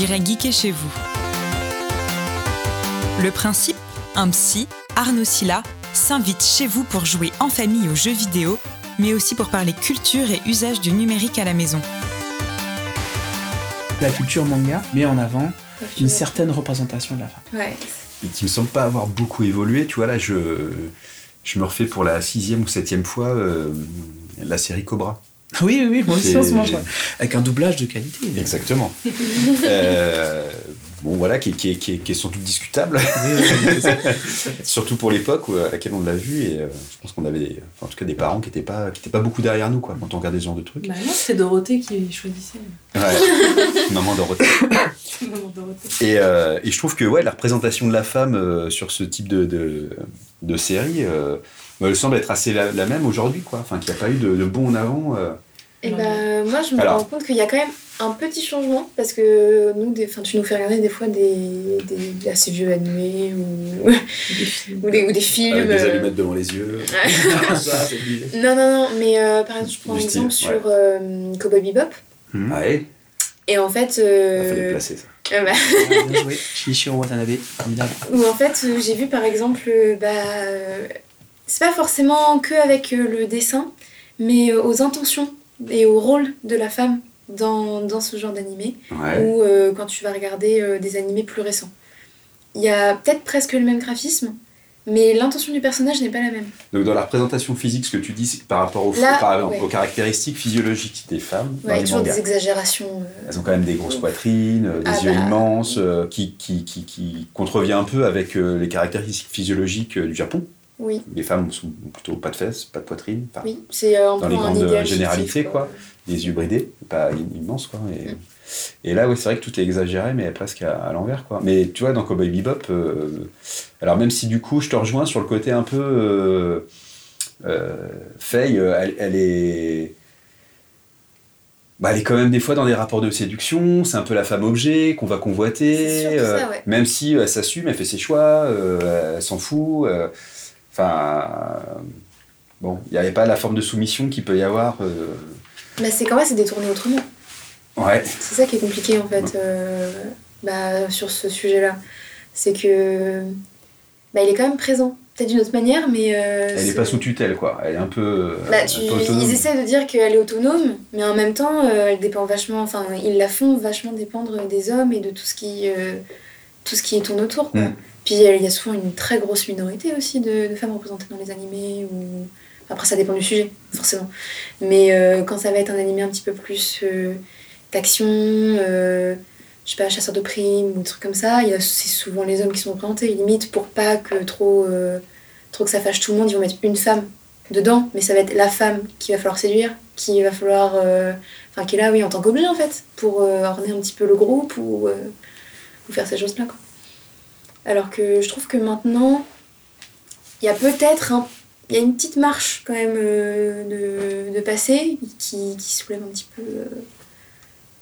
J'irai geeker chez vous. Le principe Un psy, Arnaud Silla, s'invite chez vous pour jouer en famille aux jeux vidéo, mais aussi pour parler culture et usage du numérique à la maison. La culture manga met en avant une certaine représentation de la femme. Ouais. et qui me semble pas avoir beaucoup évolué. Tu vois, là, je, je me refais pour la sixième ou septième fois euh, la série Cobra. Oui, oui, oui, moi aussi C'est- en ce moment, je vois. Avec un doublage de qualité. Exactement. Euh, bon, voilà, qui, est- qui qui qui est sans doute discutable, surtout pour l'époque à laquelle on l'a vu. Et euh, je pense qu'on avait, des- enfin, en tout cas, des parents qui n'étaient pas, qui étaient pas beaucoup derrière nous, quoi, quand on regardait ce genre de trucs. Bah non, c'est Dorothée qui choisissait. Ouais. Maman Dorothée. Maman Dorothée. Et, euh, et je trouve que ouais, la représentation de la femme euh, sur ce type de, de, de série, elle semble être assez la, la même aujourd'hui, quoi. Enfin, qu'il n'y a pas eu de, de bond en avant. euh. Et ben moi je me Alors. rends compte qu'il y a quand même un petit changement parce que nous, des, enfin, tu nous fais regarder des fois des, des assez vieux animés ou, Des films. ou, des, ou des films. Avec des euh, allumettes devant les yeux. Non, non, non, mais euh, par exemple, je prends un exemple ouais. sur euh, Cowboy Bebop. Ouais, Et en fait, il euh, fallait le placer ça. euh, bah, Ah, Bien joué. Shinichiro Watanabe, formidable. où en fait, euh, j'ai vu par exemple, bah, c'est pas forcément que avec euh, le dessin, mais euh, aux intentions et au rôle de la femme dans, dans ce genre d'animé. Ouais. ou euh, quand tu vas regarder euh, des animés plus récents. Il y a peut-être presque le même graphisme, mais l'intention du personnage n'est pas la même. Donc dans la représentation physique, ce que tu dis c'est par rapport aux, Là, par exemple, ouais. aux caractéristiques physiologiques des femmes dans Ouais, il y a les toujours des exagérations. euh, Elles ont quand même des grosses poitrines, des Ah yeux bah. immenses, qui, qui, qui, qui contrevient un peu avec les caractéristiques physiologiques du Japon. Oui, Les femmes sont plutôt pas de fesses, pas de poitrine, enfin, oui, c'est euh, Dans les grandes généralités, quoi. des yeux bridés, pas im- immenses quoi. Et, Mm. et là, ouais, c'est vrai que tout est exagéré, mais presque à, à l'envers quoi. Mais tu vois, dans Cowboy Bebop, euh, alors même si du coup, je te rejoins sur le côté un peu euh, euh, Faye, elle, elle est bah, elle est quand même des fois dans des rapports de séduction, c'est un peu la femme objet qu'on va convoiter, ça, ouais. même si elle s'assume, elle fait ses choix, elle s'en fout. Enfin, euh, bon, il n'y avait pas la forme de soumission qu'il peut y avoir. euh, Mais c'est quand même c'est détourné autrement. Ouais, C'est ça qui est compliqué en fait. euh, bah, sur ce sujet-là. C'est que bah, il est quand même présent. Peut-être d'une autre manière, mais. euh, Elle n'est pas sous tutelle, quoi. Elle est un peu, Bah, un tu- peu autonome. ils essaient de dire qu'elle est autonome, mais en même temps, euh, elle dépend vachement. Enfin, ils la font vachement dépendre des hommes et de tout ce qui, tout ce qui tourne autour. Quoi. Mm. Puis euh, il y a souvent une très grosse minorité aussi de, femmes représentées dans les animés. Après, ça dépend du sujet, forcément. Mais euh, quand ça va être un animé un petit peu plus euh, d'action, je sais pas, chasseur de primes ou des trucs comme ça, c'est souvent les hommes qui sont représentés. Limite, pour pas que trop, trop que ça fâche tout le monde, ils vont mettre une femme dedans, mais ça va être la femme qu'il va falloir séduire, qui va falloir. Enfin, qui est là, oui, en tant qu'objet en fait, pour orner un petit peu le groupe ou, faire ces choses-là. Alors que je trouve que maintenant, il y a peut-être un. Il y a une petite marche quand même euh, de, de passer qui, qui soulève un petit peu euh,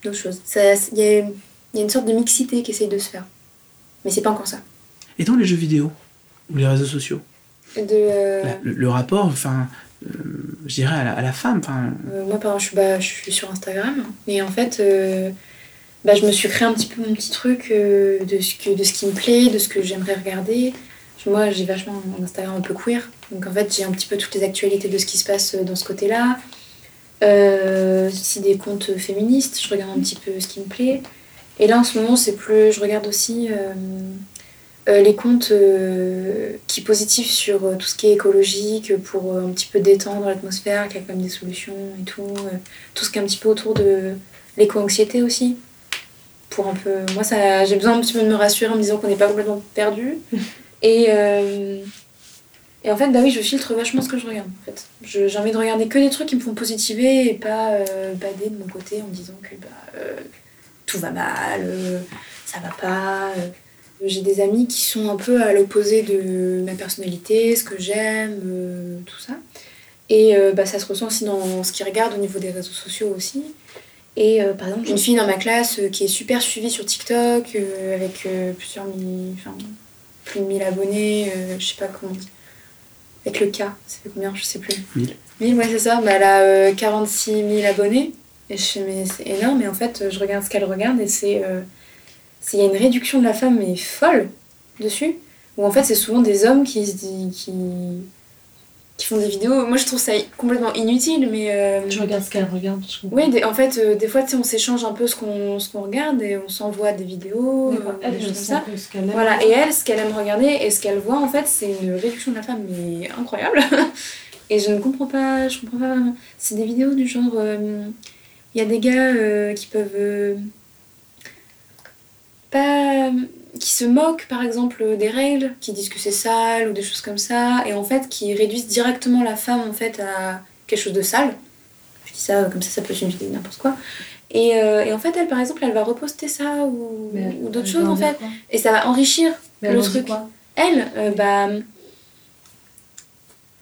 d'autres choses. Il y, y a une sorte de mixité qui essaye de se faire. Mais c'est pas encore ça. Et dans les jeux vidéo ou les réseaux sociaux, De, euh, la- le, le rapport, enfin, je dirais à la, à la femme, moi, par exemple, je suis, bah, je suis sur Instagram. Et en fait, bah, je me suis créé un petit peu mon petit truc euh, de, ce que, de ce qui me plaît, de ce que j'aimerais regarder. Moi, j'ai vachement un Instagram un peu queer. Donc, en fait, j'ai un petit peu toutes les actualités de ce qui se passe dans ce côté-là. Euh, aussi des comptes féministes. Je regarde un petit peu ce qui me plaît. Et là, en ce moment, c'est plus. Je regarde aussi. euh, euh, les comptes euh, qui positifs sur euh, tout ce qui est écologique pour euh, un petit peu détendre l'atmosphère, qu'il y a quand même des solutions et tout. euh, tout ce qui est un petit peu autour de l'éco-anxiété aussi. Pour un peu. Moi, ça, j'ai besoin un petit peu de me rassurer en me disant qu'on n'est pas complètement perdu. Et, euh, et en fait, bah oui, je filtre vachement ce que je regarde. En fait. Je- j'ai envie de regarder que des trucs qui me font positiver et pas euh, bader de mon côté en me disant que bah, euh, tout va mal, euh, ça va pas. J'ai des amis qui sont un peu à l'opposé de ma personnalité, ce que j'aime, tout ça. Et bah, ça se ressent aussi dans ce qu'ils regardent au niveau des réseaux sociaux aussi. Et euh, par exemple, j'ai une fille dans ma classe euh, qui est super suivie sur TikTok, euh, avec plusieurs enfin, plus de 1000 abonnés, je sais pas comment dit. Avec le K, ça fait combien Je sais plus. 1000. 1000, ouais, c'est ça. Bah, elle a euh, 46 000 abonnés. Et je fais, mais c'est énorme. Et en fait, je regarde ce qu'elle regarde et c'est. c'est- Il y a une réduction de la femme, mais folle, dessus. Où en fait, c'est souvent des hommes qui se disent. Qui, qui font des vidéos. Moi, je trouve ça complètement inutile, mais. euh, Tu regardes ce qu'elle regarde. je comprends. oui, des- en fait, euh, des fois, tu sais, on s'échange un peu ce qu'on regarde et on s'envoie des vidéos, euh, Elle, des je choses comme sais ça. ce aime. Voilà, et elle, ce qu'elle aime regarder et ce qu'elle voit, en fait, c'est une réduction de la femme, mais incroyable. et je ne comprends pas, je comprends pas vraiment. C'est des vidéos du genre, euh, il y a des gars qui peuvent pas, qui se moquent, par exemple, des règles, qui disent que c'est sale ou des choses comme ça, et en fait, qui réduisent directement la femme, en fait, à quelque chose de sale. Je dis ça comme ça, ça peut vidéo n'importe quoi. Et, euh, et en fait, elle, par exemple, elle va reposter ça ou, d'autres choses, en fait. Et ça va enrichir Mais le truc. quoi? Elle, euh, bah,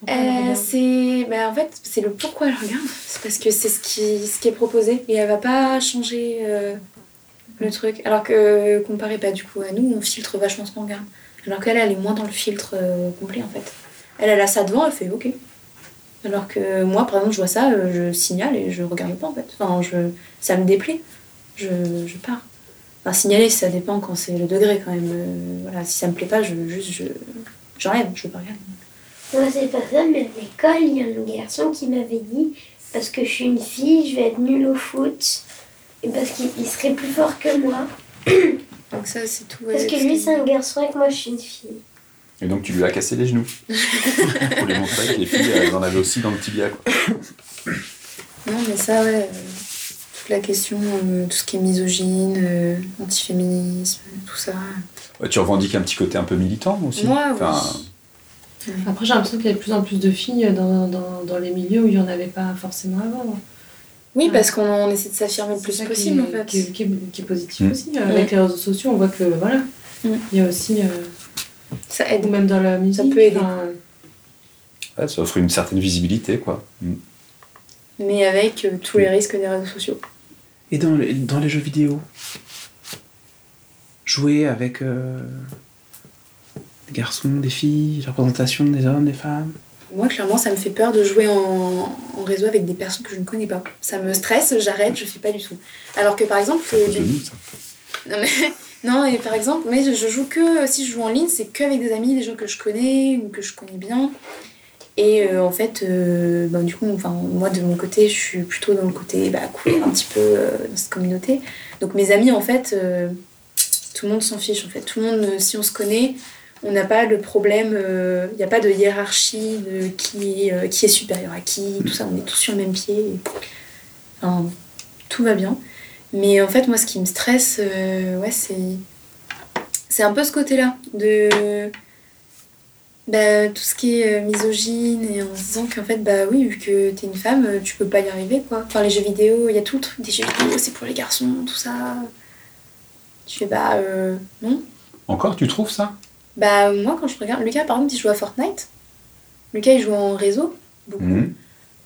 euh, c'est, bah, en fait, c'est le pourquoi elle regarde. C'est parce que c'est ce qui, ce qui est proposé et elle va pas changer euh, le truc. Alors que comparé pas du coup à nous, on filtre vachement ce qu'on regarde. Alors qu'elle, elle est moins dans le filtre euh, complet en fait. Elle, elle a ça devant, elle fait ok. Alors que moi, par exemple, je vois ça, euh, je signale et je regarde pas en fait. Enfin, je, ça me déplaît. Je, je pars. Enfin, signaler, ça dépend quand c'est le degré quand même. Euh, voilà, si ça me plaît pas, je juste je j'enlève, je veux pas regarder. Moi, c'est pas ça, mais à l'école, il y a un garçon qui m'avait dit parce que je suis une fille, je vais être nulle au foot. Et parce qu'il il serait plus fort que moi. Donc ça, c'est tout. Parce que lui, c'est un garçon et que moi, je suis une fille. Et donc tu lui as cassé les genoux. Pour lui montrer que les filles, elles en avaient aussi dans le tibia. Quoi. Non, mais ça, ouais. euh, toute la question, euh, tout ce qui est misogyne, euh, antiféminisme, tout ça. Ouais, tu revendiques un petit côté un peu militant aussi. Moi, Enfin, oui. Après, j'ai l'impression qu'il y a de plus en plus de filles dans, dans, dans les milieux où il n'y en avait pas forcément avant. Oui, Ouais. parce qu'on on essaie de s'affirmer le plus ça possible, qui, en fait. Qui, qui est- qui est positif Mm. aussi. Euh, Avec les réseaux sociaux, on voit que voilà, Mm. il y a aussi, euh, Ça aide. ou même dans la musique, peut aider. enfin, ouais, ça offre une certaine visibilité. quoi. Mm. Mais avec euh, tous les risques des réseaux sociaux. Et dans les, dans les jeux vidéo Jouer avec euh, des garçons, des filles, la représentation des hommes, des femmes? Moi, clairement, ça me fait peur de jouer en, en réseau avec des personnes que je ne connais pas. Ça me stresse, j'arrête, je fais pas du tout. Alors que par exemple, euh. Non, mais Non, et par exemple, mais je joue que, si je joue en ligne, c'est que avec des amis, des gens que je connais ou que je connais bien. Et euh, en fait, euh, ben, du coup, enfin, moi de mon côté, je suis plutôt dans le côté bah, queer, un petit peu euh, dans cette communauté. Donc mes amis, en fait, tout le monde s'en fiche. En fait, tout le monde, si on se connaît, on n'a pas le problème, euh, il n'y a pas de hiérarchie de qui, euh, qui est supérieur à qui, tout ça, on est tous sur le même pied. Tout va bien. Mais en fait, moi, ce qui me stresse, euh, ouais, c'est. C'est un peu ce côté-là, de. Bah, tout ce qui est euh, misogyne, et en se disant qu'en fait, bah oui, vu que t'es une femme, euh, tu peux pas y arriver, quoi. Enfin, les jeux vidéo, il y a tout le truc des jeux vidéo, c'est pour les garçons, tout ça. Tu fais, bah, euh, non. Encore, tu trouves ça? Bah, moi, quand je regarde. Lucas, par exemple, il joue à Fortnite. Lucas, il joue en réseau, beaucoup. Mhm.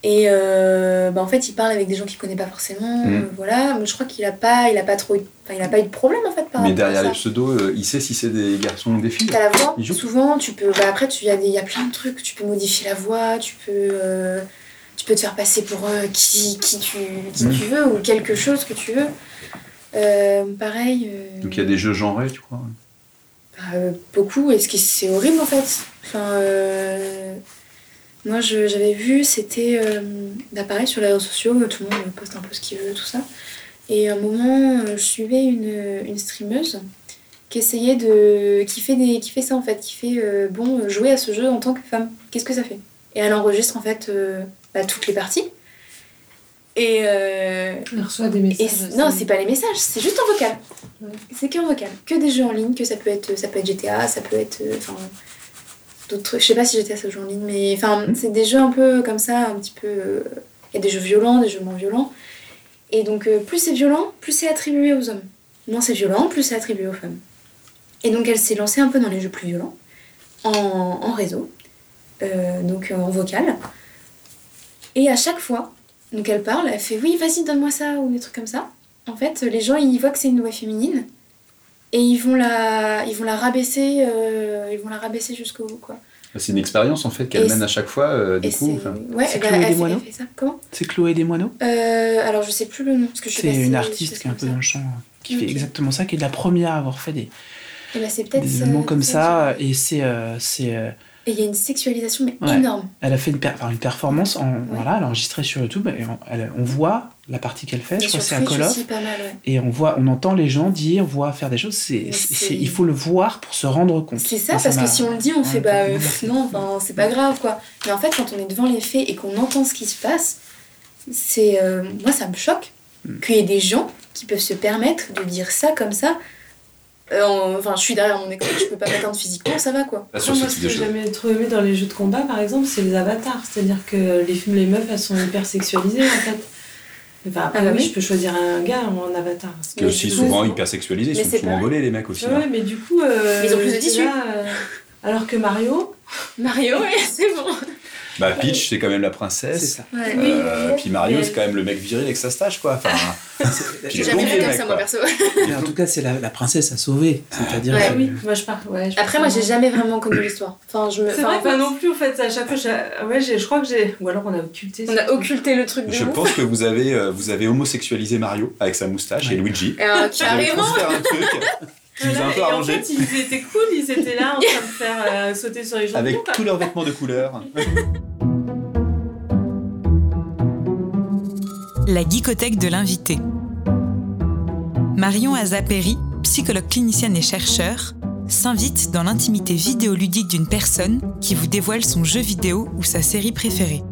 Et euh, bah, en fait, il parle avec des gens qu'il connaît pas forcément. Mhm. euh, voilà, mais je crois qu'il a pas, il a pas trop, eu- enfin, il a pas eu de problème en fait par Mais derrière à les pseudos, euh, il sait si c'est des garçons ou des filles. T'as la voix. Souvent, tu peux. Bah, après, tu y a des, y a plein de trucs. Tu peux modifier la voix. Tu peux, euh, tu peux te faire passer pour qui, qui tu, qui Mhm. tu veux ou quelque chose que tu veux. Pareil. Donc il y a des jeux genrés, tu crois? Euh, beaucoup. Et ce c'est horrible en fait. Euh, moi, j'avais vu, c'était euh, bah, pareil sur les réseaux sociaux. Tout le monde poste un peu ce qu'il veut, tout ça. Et à un moment, je suivais une, une streameuse qui essayait de. qui fait, des, qui fait ça en fait, qui fait bon, jouer à ce jeu en tant que femme. Qu'est-ce que ça fait? Et elle enregistre en fait bah, toutes les parties. Et. euh, Elle reçoit des et messages. c- non, c'est pas les messages, c'est juste en vocal. C'est qu'en vocal. Que des jeux en ligne, que ça peut être, ça peut être GTA, ça peut être. euh, Enfin. d'autres. Je sais pas si GTA ça joue en ligne, mais. Enfin, c'est des jeux un peu comme ça, un petit peu. euh, Il y a des jeux violents, des jeux moins violents. Et donc, euh, plus c'est violent, plus c'est attribué aux hommes. Moins c'est violent, plus c'est attribué aux femmes. Et donc, elle s'est lancée un peu dans les jeux plus violents, en, en réseau, euh, donc en vocal. Et à chaque fois, donc elle parle, elle fait oui, vas-y, donne-moi ça, ou des trucs comme ça. En fait, les gens, ils voient que c'est une voix féminine, et ils vont la, ils vont la rabaisser, euh, ils vont la rabaisser jusqu'au bout, quoi. C'est une expérience en fait qu'elle mène à chaque fois, euh, du Et coup. enfin, ouais, C'est bah, Chloé fait ça. Comment? C'est Chloé Desmoineaux euh, Alors, je sais plus le nom, parce que je C'est une artiste qui est un peu dans le champ, qui fait exactement ça, qui est la première à avoir fait des, Et bah, c'est peut-être. des ça, événements comme peut-être ça. Et c'est. Il y a une sexualisation, mais Ouais. énorme. elle a fait une, per- enfin, une performance, en, voilà, elle a enregistré sur YouTube, et on, elle- on voit la partie qu'elle fait, Et je crois que c'est Twitch Call of. aussi, pas mal, ouais. Et on voit, on entend les gens dire, voir faire des choses. C'est, il faut le voir pour se rendre compte. C'est ça, parce que si on le dit, on fait bah euh, non, c'est pas grave quoi. Mais en fait, quand on est devant les faits et qu'on entend ce qui se passe, c'est euh, moi ça me choque Mm. qu'il y ait des gens qui peuvent se permettre de dire ça comme ça. Euh, en- Enfin, je suis derrière mon écran, je peux pas m'atteindre physiquement, ça va quoi. Sur moi, ce que j'ai jamais trop aimé dans les jeux de combat, par exemple, c'est les avatars. C'est-à-dire que les films, les meufs, elles sont hyper sexualisées, en fait. Enfin, après, Ah bah oui, oui. je peux choisir un gars en avatar. Qui est aussi coup, souvent hyper sexualisé, ils Mais sont souvent volés les mecs aussi. Ouais, hein. mais du coup. euh, Mais ils ont plus de tissu. là, euh, alors que Mario. Mario, ouais, c'est bon. Bah Peach c'est quand même la C'est princesse. ça. Ouais. Euh, puis Mario c'est quand même le mec viril avec sa stache quoi. Enfin, J'ai jamais vu comme ça moi quoi. perso. Mais en tout cas, c'est la, la princesse à sauver. C'est-à-dire. Ouais, que- Oui, moi je pars. Ouais, je Après, moi j'ai jamais vraiment connu l'histoire. Enfin, je me. C'est enfin, vrai fait, non plus, en fait, à chaque fois, j'ai- ouais, je crois que j'ai. Ou alors on a occulté. On a occulté le truc de Je pense que vous avez, euh, vous avez homosexualisé Mario avec sa moustache et. Luigi. Euh, carrément. un peu et en arrangé fait, ils étaient cool, ils étaient là en train de faire euh, sauter sur les jambes. avec tous leurs vêtements de couleur. La geekothèque de l'invité. Marion Azaperi, psychologue clinicienne et chercheur, s'invite dans l'intimité vidéoludique d'une personne qui vous dévoile son jeu vidéo ou sa série préférée.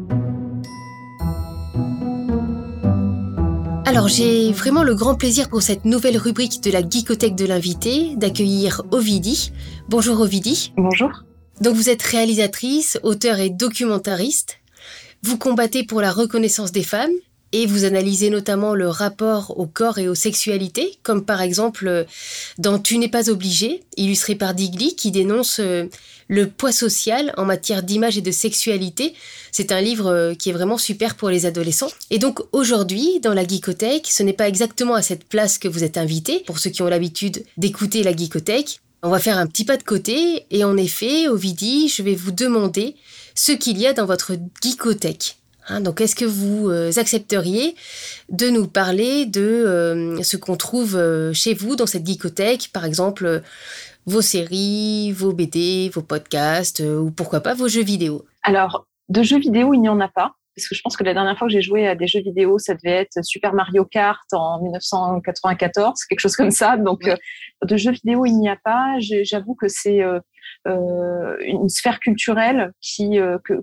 Alors j'ai vraiment le grand plaisir pour cette nouvelle rubrique de la Geekothèque de l'invité d'accueillir Ovidi. Bonjour Ovidi. Bonjour. Donc vous êtes réalisatrice, auteur et documentariste. Vous combattez pour la reconnaissance des femmes et vous analysez notamment le rapport au corps et aux sexualités, comme par exemple euh, dans Tu n'es pas obligé, illustré par Digli, qui dénonce euh, le poids social en matière d'image et de sexualité. C'est un livre euh, qui est vraiment super pour les adolescents. Et donc aujourd'hui, dans la Geekothèque, ce n'est pas exactement à cette place que vous êtes invité, pour ceux qui ont l'habitude d'écouter la Geekothèque. On va faire un petit pas de côté, et en effet, Ovidi, je vais vous demander ce qu'il y a dans votre Geekothèque. Hein, donc, est-ce que vous euh, accepteriez de nous parler de euh, ce qu'on trouve euh, chez vous dans cette geekothèque, par exemple vos séries, vos BD, vos podcasts ou pourquoi pas vos jeux vidéo? Alors, de jeux vidéo, il n'y en a pas. Parce que je pense que la dernière fois que j'ai joué à des jeux vidéo, ça devait être Super Mario Kart en 1994, quelque chose comme ça. Donc, de jeux vidéo, il n'y a pas. J'avoue que c'est une sphère culturelle qui, que,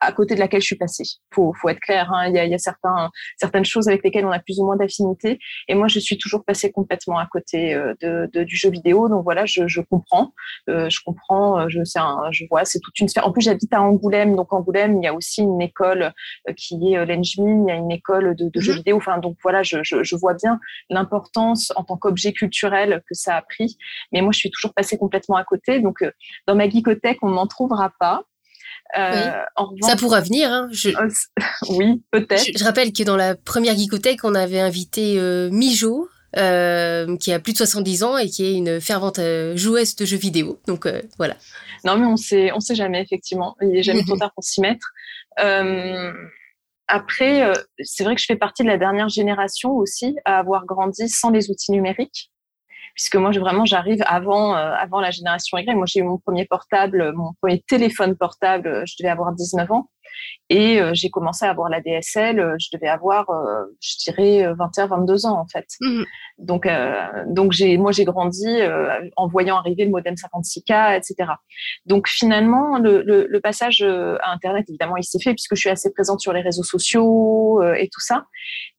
à côté de laquelle je suis passée. Faut, faut être clair. Hein. Il, y a, il y a certains, certaines choses avec lesquelles on a plus ou moins d'affinité. Et moi, je suis toujours passée complètement à côté euh, de, de, du jeu vidéo. Donc voilà, je, je comprends. Euh, je comprends. Euh, je, je vois, c'est toute une sphère. En plus, j'habite à Angoulême. Donc Angoulême, il y a aussi une école qui est l'Engmin. Il y a une école de, de jeux mhm. vidéo. Enfin, donc voilà, je, je, je vois bien l'importance en tant qu'objet culturel que ça a pris. Mais moi, je suis toujours passée complètement à côté. Donc dans ma geekothèque, on n'en trouvera pas. Euh, ça pourra venir. Hein. Euh, oui, peut-être. Je, rappelle que dans la première Geekothèque, on avait invité euh, Mijo, qui a plus de 70 ans et qui est une fervente joueuse de jeux vidéo. Donc voilà. Non, mais on sait, on sait jamais, effectivement. Il n'est jamais trop tard pour s'y mettre. après, c'est vrai que je fais partie de la dernière génération aussi à avoir grandi sans les outils numériques puisque moi, je, vraiment, j'arrive avant, euh, avant la génération Y. Moi, j'ai eu mon premier portable, mon premier téléphone portable, je devais avoir 19 ans. Et euh, j'ai commencé à avoir la DSL, euh, je devais avoir, euh, je dirais, 21, 22 ans en fait. Mmh. Donc, donc j'ai, moi j'ai grandi en voyant arriver le modem 56K, etc. Donc finalement, le, le, le passage à Internet, évidemment, il s'est fait puisque je suis assez présente sur les réseaux sociaux et tout ça.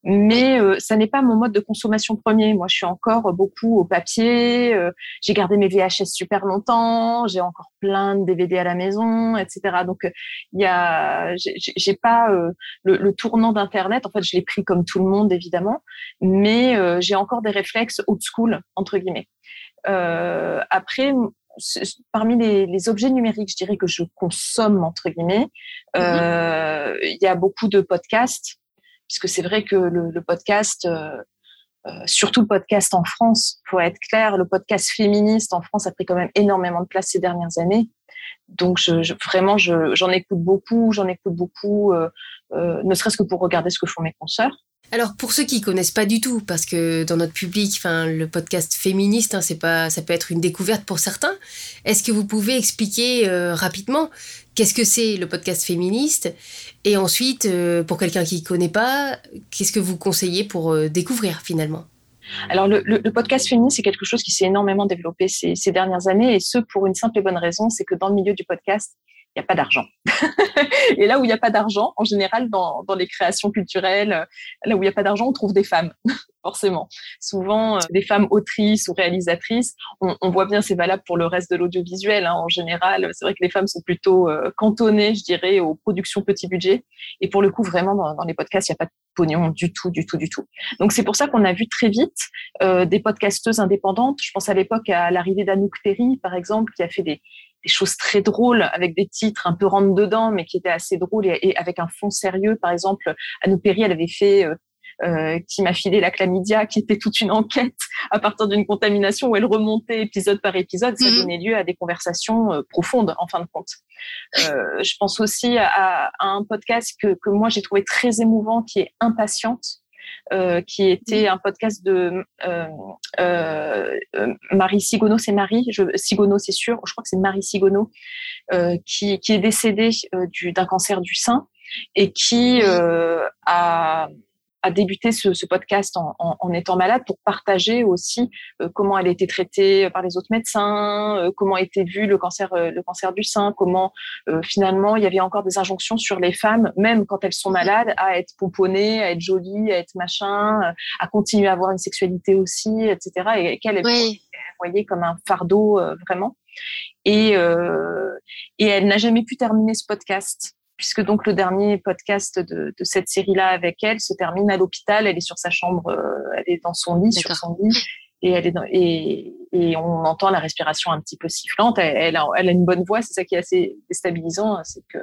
Mais ça n'est pas mon mode de consommation premier. Moi, je suis encore beaucoup au papier. j'ai gardé mes VHS super longtemps. J'ai encore plein de DVD à la maison, etc. Donc il y a j'ai pas euh, le, tournant d'internet. En fait, je l'ai pris comme tout le monde évidemment, mais euh, j'ai encore des réflexes old school entre guillemets. Euh, après, parmi les, objets numériques, je dirais que je consomme entre guillemets. Mm-hmm. Il y a beaucoup de podcasts, puisque c'est vrai que le, podcast. surtout le podcast en France, faut être clair, le podcast féministe en France a pris quand même énormément de place ces dernières années. Donc vraiment, j'en écoute beaucoup, j'en écoute beaucoup, euh, euh, ne serait-ce que pour regarder ce que font mes consoeurs. Alors pour ceux qui connaissent pas du tout, parce que dans notre public, enfin le podcast féministe, hein, c'est pas, ça peut être une découverte pour certains. Est-ce que vous pouvez expliquer euh, rapidement qu'est-ce que c'est le podcast féministe? Et ensuite pour quelqu'un qui connaît pas, qu'est-ce que vous conseillez pour découvrir finalement? Alors, le, podcast féminin, c'est quelque chose qui s'est énormément développé ces, dernières années, et ce pour une simple et bonne raison, c'est que dans le milieu du podcast, a pas d'argent. et là où il n'y a pas d'argent, en général, dans, les créations culturelles, là où il n'y a pas d'argent, on trouve des femmes, forcément. Souvent, euh, des femmes autrices ou réalisatrices. On, voit bien, c'est valable pour le reste de l'audiovisuel. Hein, en général, c'est vrai que les femmes sont plutôt euh, cantonnées, je dirais, aux productions petit budget. Et pour le coup, vraiment, dans, les podcasts, il n'y a pas de pognon du tout, du tout, du tout. Donc c'est pour ça qu'on a vu très vite euh, des podcasteuses indépendantes. Je pense à l'époque à l'arrivée d'Anouk Perry, par exemple, qui a fait des, des choses très drôles avec des titres un peu rentre dedans, mais qui étaient assez drôles et, avec un fond sérieux. Par exemple, Anouk Perry, elle avait fait euh, euh, qui m'a filé la chlamydia, qui était toute une enquête à partir d'une contamination où elle remontait épisode par épisode. Ça mhm. donnait lieu à des conversations euh, profondes, en fin de compte. Euh, je pense aussi à, à un podcast que, que moi j'ai trouvé très émouvant, qui est Impatiente. Euh, qui était un podcast de euh, euh, Marie Sigono, c'est Marie, je, Sigono c'est sûr, je crois que c'est Marie Sigono, qui, qui, est décédée d'un cancer du sein et qui a a débuté ce, ce podcast en, en, en, étant malade pour partager aussi euh, comment elle était traitée par les autres médecins, euh, comment était vu le cancer, euh, le cancer du sein, comment finalement il y avait encore des injonctions sur les femmes, même quand elles sont malades, à être pomponnées, à être jolies, à être machin, à continuer à avoir une sexualité aussi, etc. Et qu'elle est voyée comme un fardeau vraiment. Et, et elle n'a jamais pu terminer ce podcast puisque donc le dernier podcast de, de cette série-là avec elle se termine à l'hôpital. Elle est sur sa chambre, euh, elle est dans son lit, sur son lit, et elle est dans, et, et, on entend la respiration un petit peu sifflante. Elle, elle, a, elle a, une bonne voix, c'est ça qui est assez déstabilisant, c'est qu'une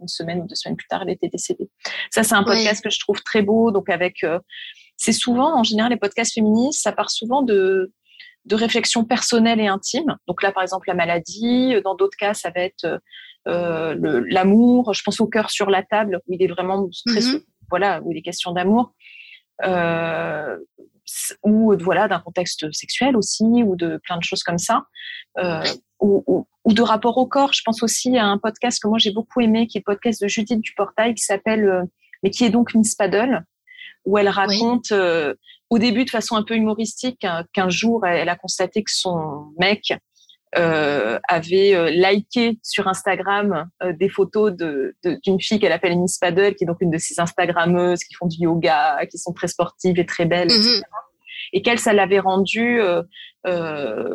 une semaine ou deux semaines plus tard, elle était décédée. Ça, c'est un podcast que je trouve très beau, donc avec, euh, c'est souvent, en général, les podcasts féministes, ça part souvent de de réflexion personnelle et intime. Donc là, par exemple, la maladie. Dans d'autres cas, ça va être euh, l'amour. Je pense au cœur sur la table, où il est vraiment très, Mhm. voilà, où il est question d'amour. Euh, ou voilà d'un contexte sexuel aussi ou de plein de choses comme ça euh, ou, ou, ou de rapport au corps je pense aussi à un podcast que moi j'ai beaucoup aimé qui est le podcast de Judith Duportail qui s'appelle euh, mais qui est donc Miss Paddle? Où elle raconte euh, au début de façon un peu humoristique qu'un qu'un jour elle, a constaté que son mec euh, avait euh, liké sur Instagram euh, des photos de- de- d'une fille qu'elle appelle Miss Paddle, qui est donc une de ces Instagrammeuses qui font du yoga, qui sont très sportives et très belles, etc. Et qu'elle, ça l'avait rendue euh, euh,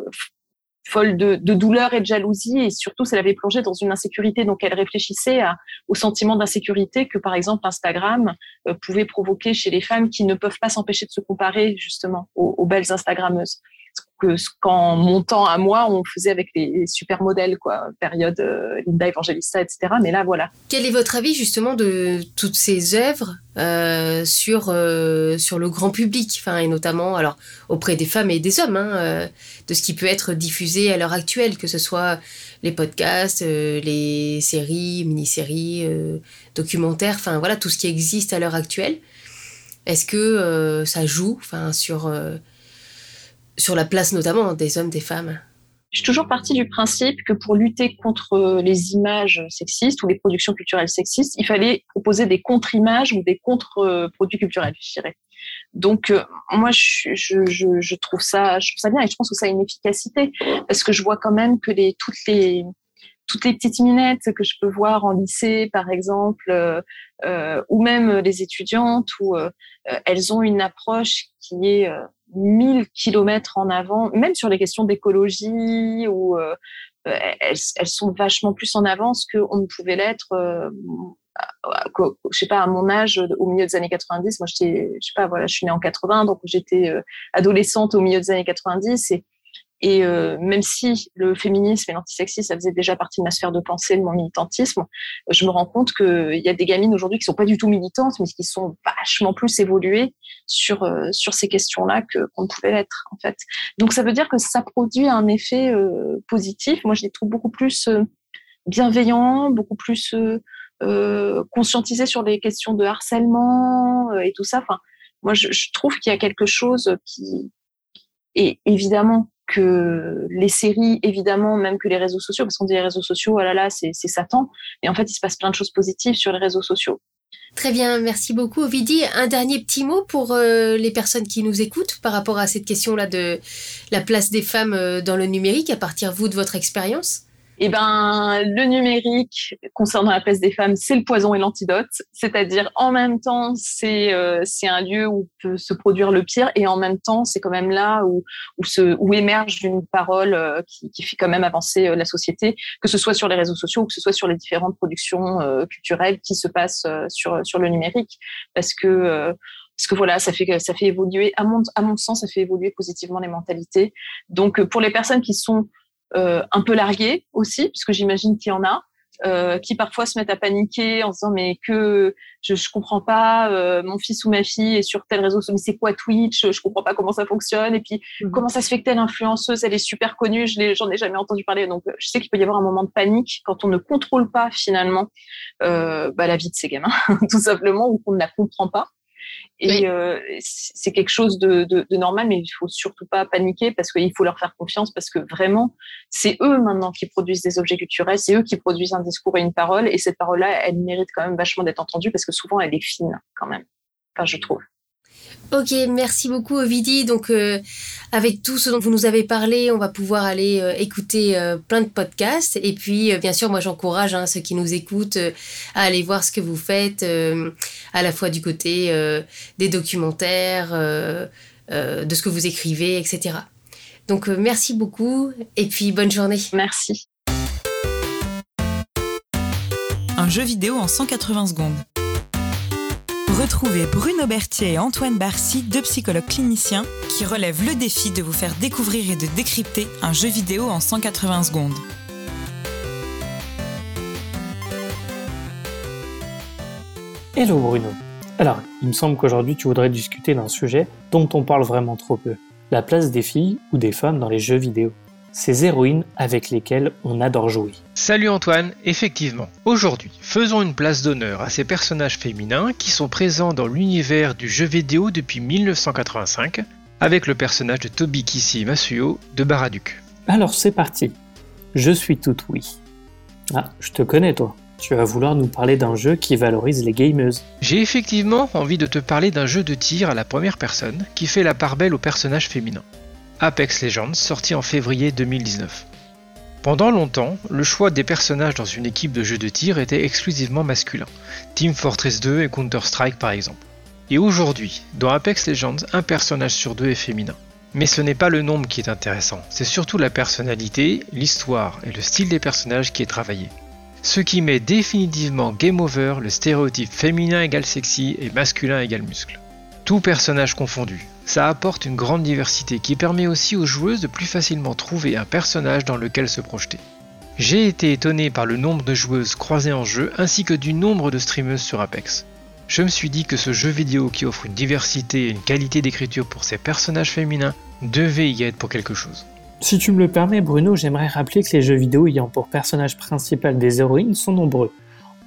folle de, de douleur et de jalousie, et surtout, ça l'avait plongée dans une insécurité. Donc, elle réfléchissait à, au sentiment d'insécurité que, par exemple, Instagram euh, pouvait provoquer chez les femmes qui ne peuvent pas s'empêcher de se comparer justement aux, aux belles Instagrammeuses que ce qu'en montant à moi, on faisait avec les supermodèles, quoi, période euh, Linda Evangelista, etc. Mais là, voilà. Quel est votre avis justement de toutes ces œuvres euh, sur, euh, sur le grand public, enfin, et notamment alors, auprès des femmes et des hommes, hein, de ce qui peut être diffusé à l'heure actuelle, que ce soit les podcasts, les séries, mini-séries, documentaires, enfin voilà, tout ce qui existe à l'heure actuelle. Est-ce que ça joue enfin, sur, sur la place notamment des hommes, des femmes Je suis toujours partie du principe que pour lutter contre les images sexistes ou les productions culturelles sexistes, il fallait proposer des contre-images ou des contre-produits culturels, je dirais. Donc euh, moi, je, je, je, je trouve ça, je trouve ça bien et je pense que ça a une efficacité parce que je vois quand même que les toutes les toutes les petites minettes que je peux voir en lycée, par exemple, euh, euh, ou même les étudiantes, où euh, elles ont une approche qui est euh, 1000 kilomètres en avant, même sur les questions d'écologie, où euh, euh, elles, elles sont vachement plus en avance qu'on ne pouvait l'être. je sais pas à mon âge au milieu des années 90 moi je sais pas voilà je suis née en 80 donc j'étais adolescente au milieu des années 90 et et euh, même si le féminisme et l'antisexisme, ça faisait déjà partie de ma sphère de pensée, de mon militantisme, je me rends compte qu'il y a des gamines aujourd'hui qui sont pas du tout militantes, mais qui sont vachement plus évoluées sur euh, sur ces questions-là que qu'on ne pouvait l'être en fait. Donc ça veut dire que ça produit un effet euh, positif. Moi, je les trouve beaucoup plus euh, bienveillants, beaucoup plus euh, euh, conscientisés sur les questions de harcèlement euh, et tout ça. Enfin, moi, je, je trouve qu'il y a quelque chose qui et évidemment que les séries, évidemment, même que les réseaux sociaux, parce qu'on dit les réseaux sociaux, oh là là, c'est Satan. Mais en fait, il se passe plein de choses positives sur les réseaux sociaux. Très bien, merci beaucoup Ovidie. Un dernier petit mot pour euh, les personnes qui nous écoutent par rapport à cette question-là de la place des femmes euh, dans le numérique à partir, vous, de votre expérience? Eh ben, le numérique concernant la place des femmes, c'est le poison et l'antidote. C'est-à-dire, en même temps, c'est euh, c'est un lieu où peut se produire le pire, et en même temps, c'est quand même là où où, se, où émerge une parole euh, qui, qui fait quand même avancer euh, la société, que ce soit sur les réseaux sociaux ou que ce soit sur les différentes productions euh, culturelles qui se passent euh, sur sur le numérique, parce que euh, parce que voilà, ça fait ça fait évoluer, à mon à mon sens, ça fait évoluer positivement les mentalités. Donc, pour les personnes qui sont un peu largués aussi, puisque j'imagine qu'il y en a, euh, qui parfois se mettent à paniquer en se disant mais que je, je comprends pas, euh, mon fils ou ma fille est sur tel réseau, mais c'est quoi Twitch? Je comprends pas comment ça fonctionne. Et puis comment ça se fait que telle influenceuse, elle est super connue, je j'en ai jamais entendu parler. Donc euh, je sais qu'il peut y avoir un moment de panique quand on ne contrôle pas finalement euh, bah, la vie de ces gamins, tout simplement, ou qu'on ne la comprend pas. Et euh, c'est quelque chose de, de, de normal, mais il faut surtout pas paniquer parce qu'il faut leur faire confiance parce que vraiment, c'est eux maintenant qui produisent des objets culturels, c'est eux qui produisent un discours et une parole, et cette parole-là, elle mérite quand même vachement d'être entendue parce que souvent, elle est fine quand même. Enfin, je trouve. Ok, merci beaucoup Ovidie. Donc, euh, avec tout ce dont vous nous avez parlé, on va pouvoir aller euh, écouter euh, plein de podcasts. Et puis, euh, bien sûr, moi, j'encourage hein, ceux qui nous écoutent euh, à aller voir ce que vous faites, euh, à la fois du côté euh, des documentaires, euh, euh, de ce que vous écrivez, etc. Donc, euh, merci beaucoup et puis bonne journée. Merci. Un jeu vidéo en 180 secondes. Retrouvez Bruno Berthier et Antoine Barcy, deux psychologues cliniciens, qui relèvent le défi de vous faire découvrir et de décrypter un jeu vidéo en 180 secondes. Hello Bruno. Alors, il me semble qu'aujourd'hui tu voudrais discuter d'un sujet dont on parle vraiment trop peu. la place des filles ou des femmes dans les jeux vidéo. Ces héroïnes avec lesquelles on adore jouer. Salut Antoine, effectivement. Aujourd'hui, faisons une place d'honneur à ces personnages féminins qui sont présents dans l'univers du jeu vidéo depuis 1985, avec le personnage de Tobi Kissi Masuyo de Baraduc. Alors c'est parti. Je suis tout oui. Ah, je te connais toi. Tu vas vouloir nous parler d'un jeu qui valorise les gameuses. J'ai effectivement envie de te parler d'un jeu de tir à la première personne qui fait la part belle aux personnages féminins. Apex Legends, sorti en février 2019. Pendant longtemps, le choix des personnages dans une équipe de jeu de tir était exclusivement masculin. Team Fortress 2 et Counter-Strike par exemple. Et aujourd'hui, dans Apex Legends, un personnage sur deux est féminin. Mais ce n'est pas le nombre qui est intéressant, c'est surtout la personnalité, l'histoire et le style des personnages qui est travaillé ce qui met définitivement game over le stéréotype féminin égale sexy et masculin égale muscle. Tout personnage confondu, ça apporte une grande diversité qui permet aussi aux joueuses de plus facilement trouver un personnage dans lequel se projeter. J'ai été étonné par le nombre de joueuses croisées en jeu ainsi que du nombre de streameuses sur Apex. Je me suis dit que ce jeu vidéo qui offre une diversité et une qualité d'écriture pour ses personnages féminins devait y être pour quelque chose. Si tu me le permets, Bruno, j'aimerais rappeler que les jeux vidéo ayant pour personnage principal des héroïnes sont nombreux.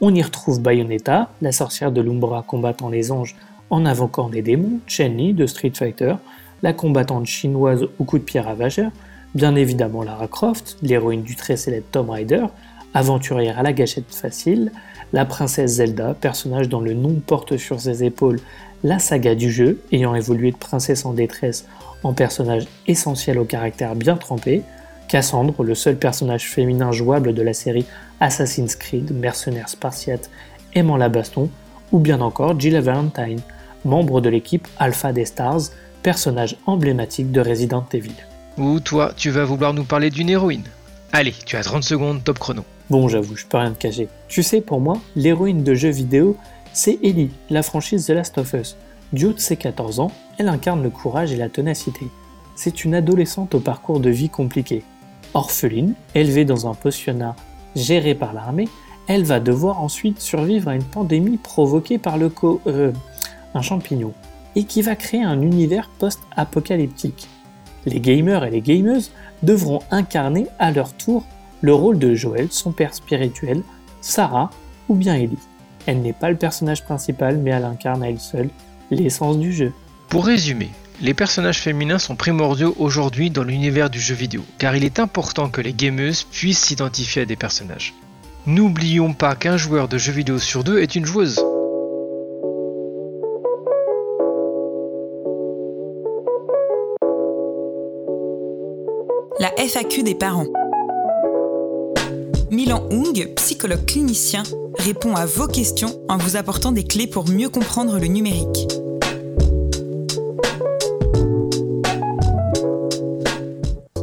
On y retrouve Bayonetta, la sorcière de l'Umbra combattant les anges en invoquant des démons, Chen-Li de Street Fighter, la combattante chinoise au coup de pierre ravageur, bien évidemment Lara Croft, l'héroïne du très célèbre Tomb Raider, aventurière à la gâchette facile, la princesse Zelda, personnage dont le nom porte sur ses épaules la saga du jeu, ayant évolué de princesse en détresse en personnage essentiel au caractère bien trempé, Cassandre, le seul personnage féminin jouable de la série Assassin's Creed, mercenaire spartiate aimant la baston, ou bien encore Jill Valentine, membre de l'équipe Alpha des Stars, personnage emblématique de Resident Evil. Ou toi, tu vas vouloir nous parler d'une héroïne Allez, tu as 30 secondes, top chrono. Bon, j'avoue, je peux rien te cacher. Tu sais, pour moi, l'héroïne de jeux vidéo, c'est Ellie, la franchise The Last of Us. Du haut de ses 14 ans, elle incarne le courage et la ténacité. C'est une adolescente au parcours de vie compliqué. Orpheline, élevée dans un pensionnat géré par l'armée, elle va devoir ensuite survivre à une pandémie provoquée par le co euh, un champignon, et qui va créer un univers post-apocalyptique. Les gamers et les gameuses devront incarner à leur tour le rôle de Joël, son père spirituel, Sarah ou bien Ellie. Elle n'est pas le personnage principal, mais elle incarne à elle seule l'essence du jeu. Pour résumer, les personnages féminins sont primordiaux aujourd'hui dans l'univers du jeu vidéo, car il est important que les gameuses puissent s'identifier à des personnages. N'oublions pas qu'un joueur de jeu vidéo sur deux est une joueuse. FAQ des parents. Milan Hung, psychologue clinicien, répond à vos questions en vous apportant des clés pour mieux comprendre le numérique.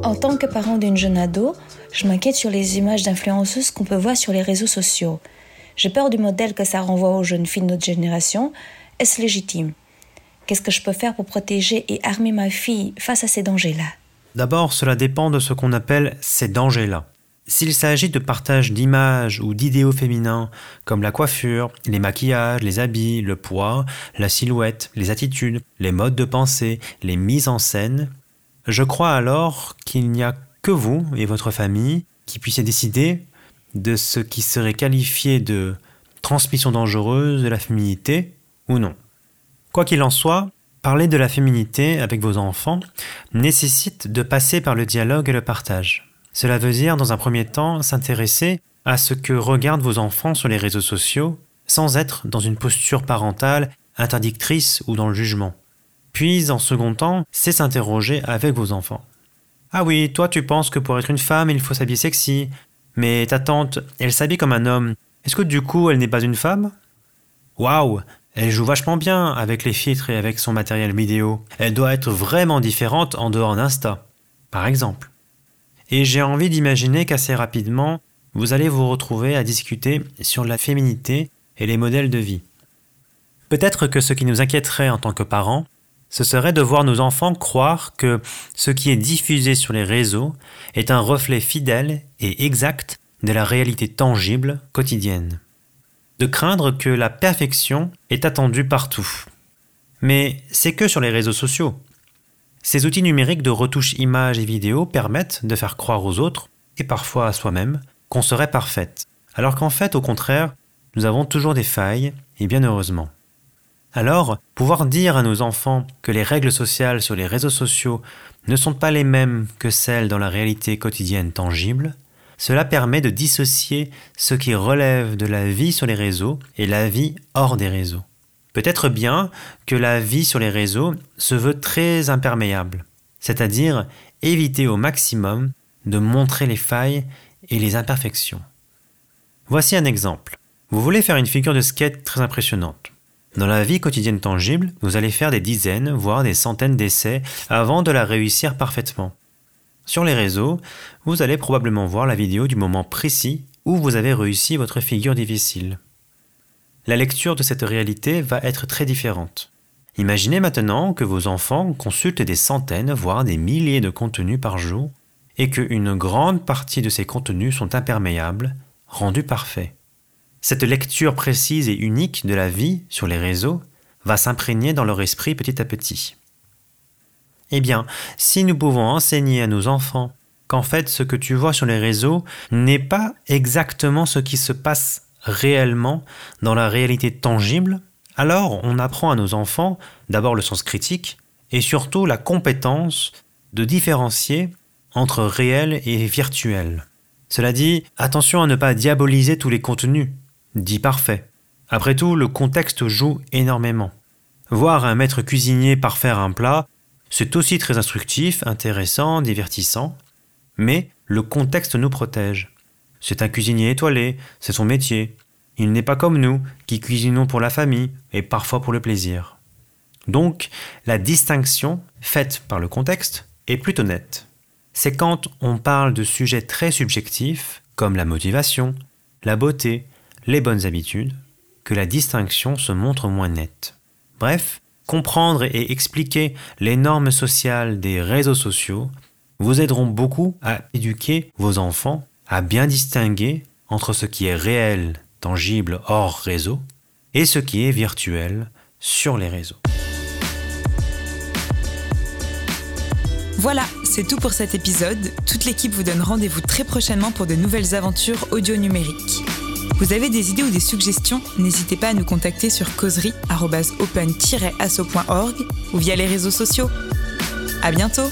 En tant que parent d'une jeune ado, je m'inquiète sur les images d'influenceuses qu'on peut voir sur les réseaux sociaux. J'ai peur du modèle que ça renvoie aux jeunes filles de notre génération. Est-ce légitime? Qu'est-ce que je peux faire pour protéger et armer ma fille face à ces dangers-là? D'abord, cela dépend de ce qu'on appelle ces dangers-là. S'il s'agit de partage d'images ou d'idéaux féminins, comme la coiffure, les maquillages, les habits, le poids, la silhouette, les attitudes, les modes de pensée, les mises en scène, je crois alors qu'il n'y a que vous et votre famille qui puissiez décider de ce qui serait qualifié de transmission dangereuse de la féminité ou non. Quoi qu'il en soit, parler de la féminité avec vos enfants nécessite de passer par le dialogue et le partage. Cela veut dire, dans un premier temps, s'intéresser à ce que regardent vos enfants sur les réseaux sociaux, sans être dans une posture parentale, interdictrice ou dans le jugement. Puis, en second temps, c'est s'interroger avec vos enfants. Ah oui, toi tu penses que pour être une femme, il faut s'habiller sexy, mais ta tante, elle s'habille comme un homme. Est-ce que du coup, elle n'est pas une femme? Waouh Elle joue vachement bien avec les filtres et avec son matériel vidéo. Elle doit être vraiment différente en dehors d'Insta, par exemple. Et j'ai envie d'imaginer qu'assez rapidement, vous allez vous retrouver à discuter sur la féminité et les modèles de vie. Peut-être que ce qui nous inquiéterait en tant que parents, ce serait de voir nos enfants croire que ce qui est diffusé sur les réseaux est un reflet fidèle et exact de la réalité tangible quotidienne. De craindre que la perfection est attendue partout. Mais c'est que sur les réseaux sociaux. Ces outils numériques de retouche images et vidéos permettent de faire croire aux autres, et parfois à soi-même, qu'on serait parfaite. Alors qu'en fait, au contraire, nous avons toujours des failles, et bien heureusement. Alors, pouvoir dire à nos enfants que les règles sociales sur les réseaux sociaux ne sont pas les mêmes que celles dans la réalité quotidienne tangible, cela permet de dissocier ce qui relève de la vie sur les réseaux et la vie hors des réseaux. Peut-être bien que la vie sur les réseaux se veut très imperméable, c'est-à-dire éviter au maximum de montrer les failles et les imperfections. Voici un exemple. Vous voulez faire une figure de skate très impressionnante. Dans la vie quotidienne tangible, vous allez faire des dizaines, voire des centaines d'essais avant de la réussir parfaitement. Sur les réseaux, vous allez probablement voir la vidéo du moment précis où vous avez réussi votre figure difficile. La lecture de cette réalité va être très différente. Imaginez maintenant que vos enfants consultent des centaines, voire des milliers de contenus par jour, et qu'une grande partie de ces contenus sont imperméables, rendus parfaits. Cette lecture précise et unique de la vie sur les réseaux va s'imprégner dans leur esprit petit à petit. Eh bien, si nous pouvons enseigner à nos enfants qu'en fait ce que tu vois sur les réseaux n'est pas exactement ce qui se passe réellement dans la réalité tangible, alors on apprend à nos enfants d'abord le sens critique et surtout la compétence de différencier entre réel et virtuel. Cela dit, attention à ne pas diaboliser tous les contenus, dit parfait. Après tout, le contexte joue énormément. Voir un maître cuisinier parfaire un plat c'est aussi très instructif, intéressant, divertissant, mais le contexte nous protège. C'est un cuisinier étoilé, c'est son métier. Il n'est pas comme nous, qui cuisinons pour la famille et parfois pour le plaisir. Donc, la distinction faite par le contexte est plutôt nette. C'est quand on parle de sujets très subjectifs, comme la motivation, la beauté, les bonnes habitudes, que la distinction se montre moins nette. Bref, comprendre et expliquer les normes sociales des réseaux sociaux vous aideront beaucoup à éduquer vos enfants à bien distinguer entre ce qui est réel, tangible hors réseau, et ce qui est virtuel sur les réseaux. Voilà, c'est tout pour cet épisode. Toute l'équipe vous donne rendez-vous très prochainement pour de nouvelles aventures audio numériques. Vous avez des idées ou des suggestions N'hésitez pas à nous contacter sur causerie.open-asso.org ou via les réseaux sociaux. À bientôt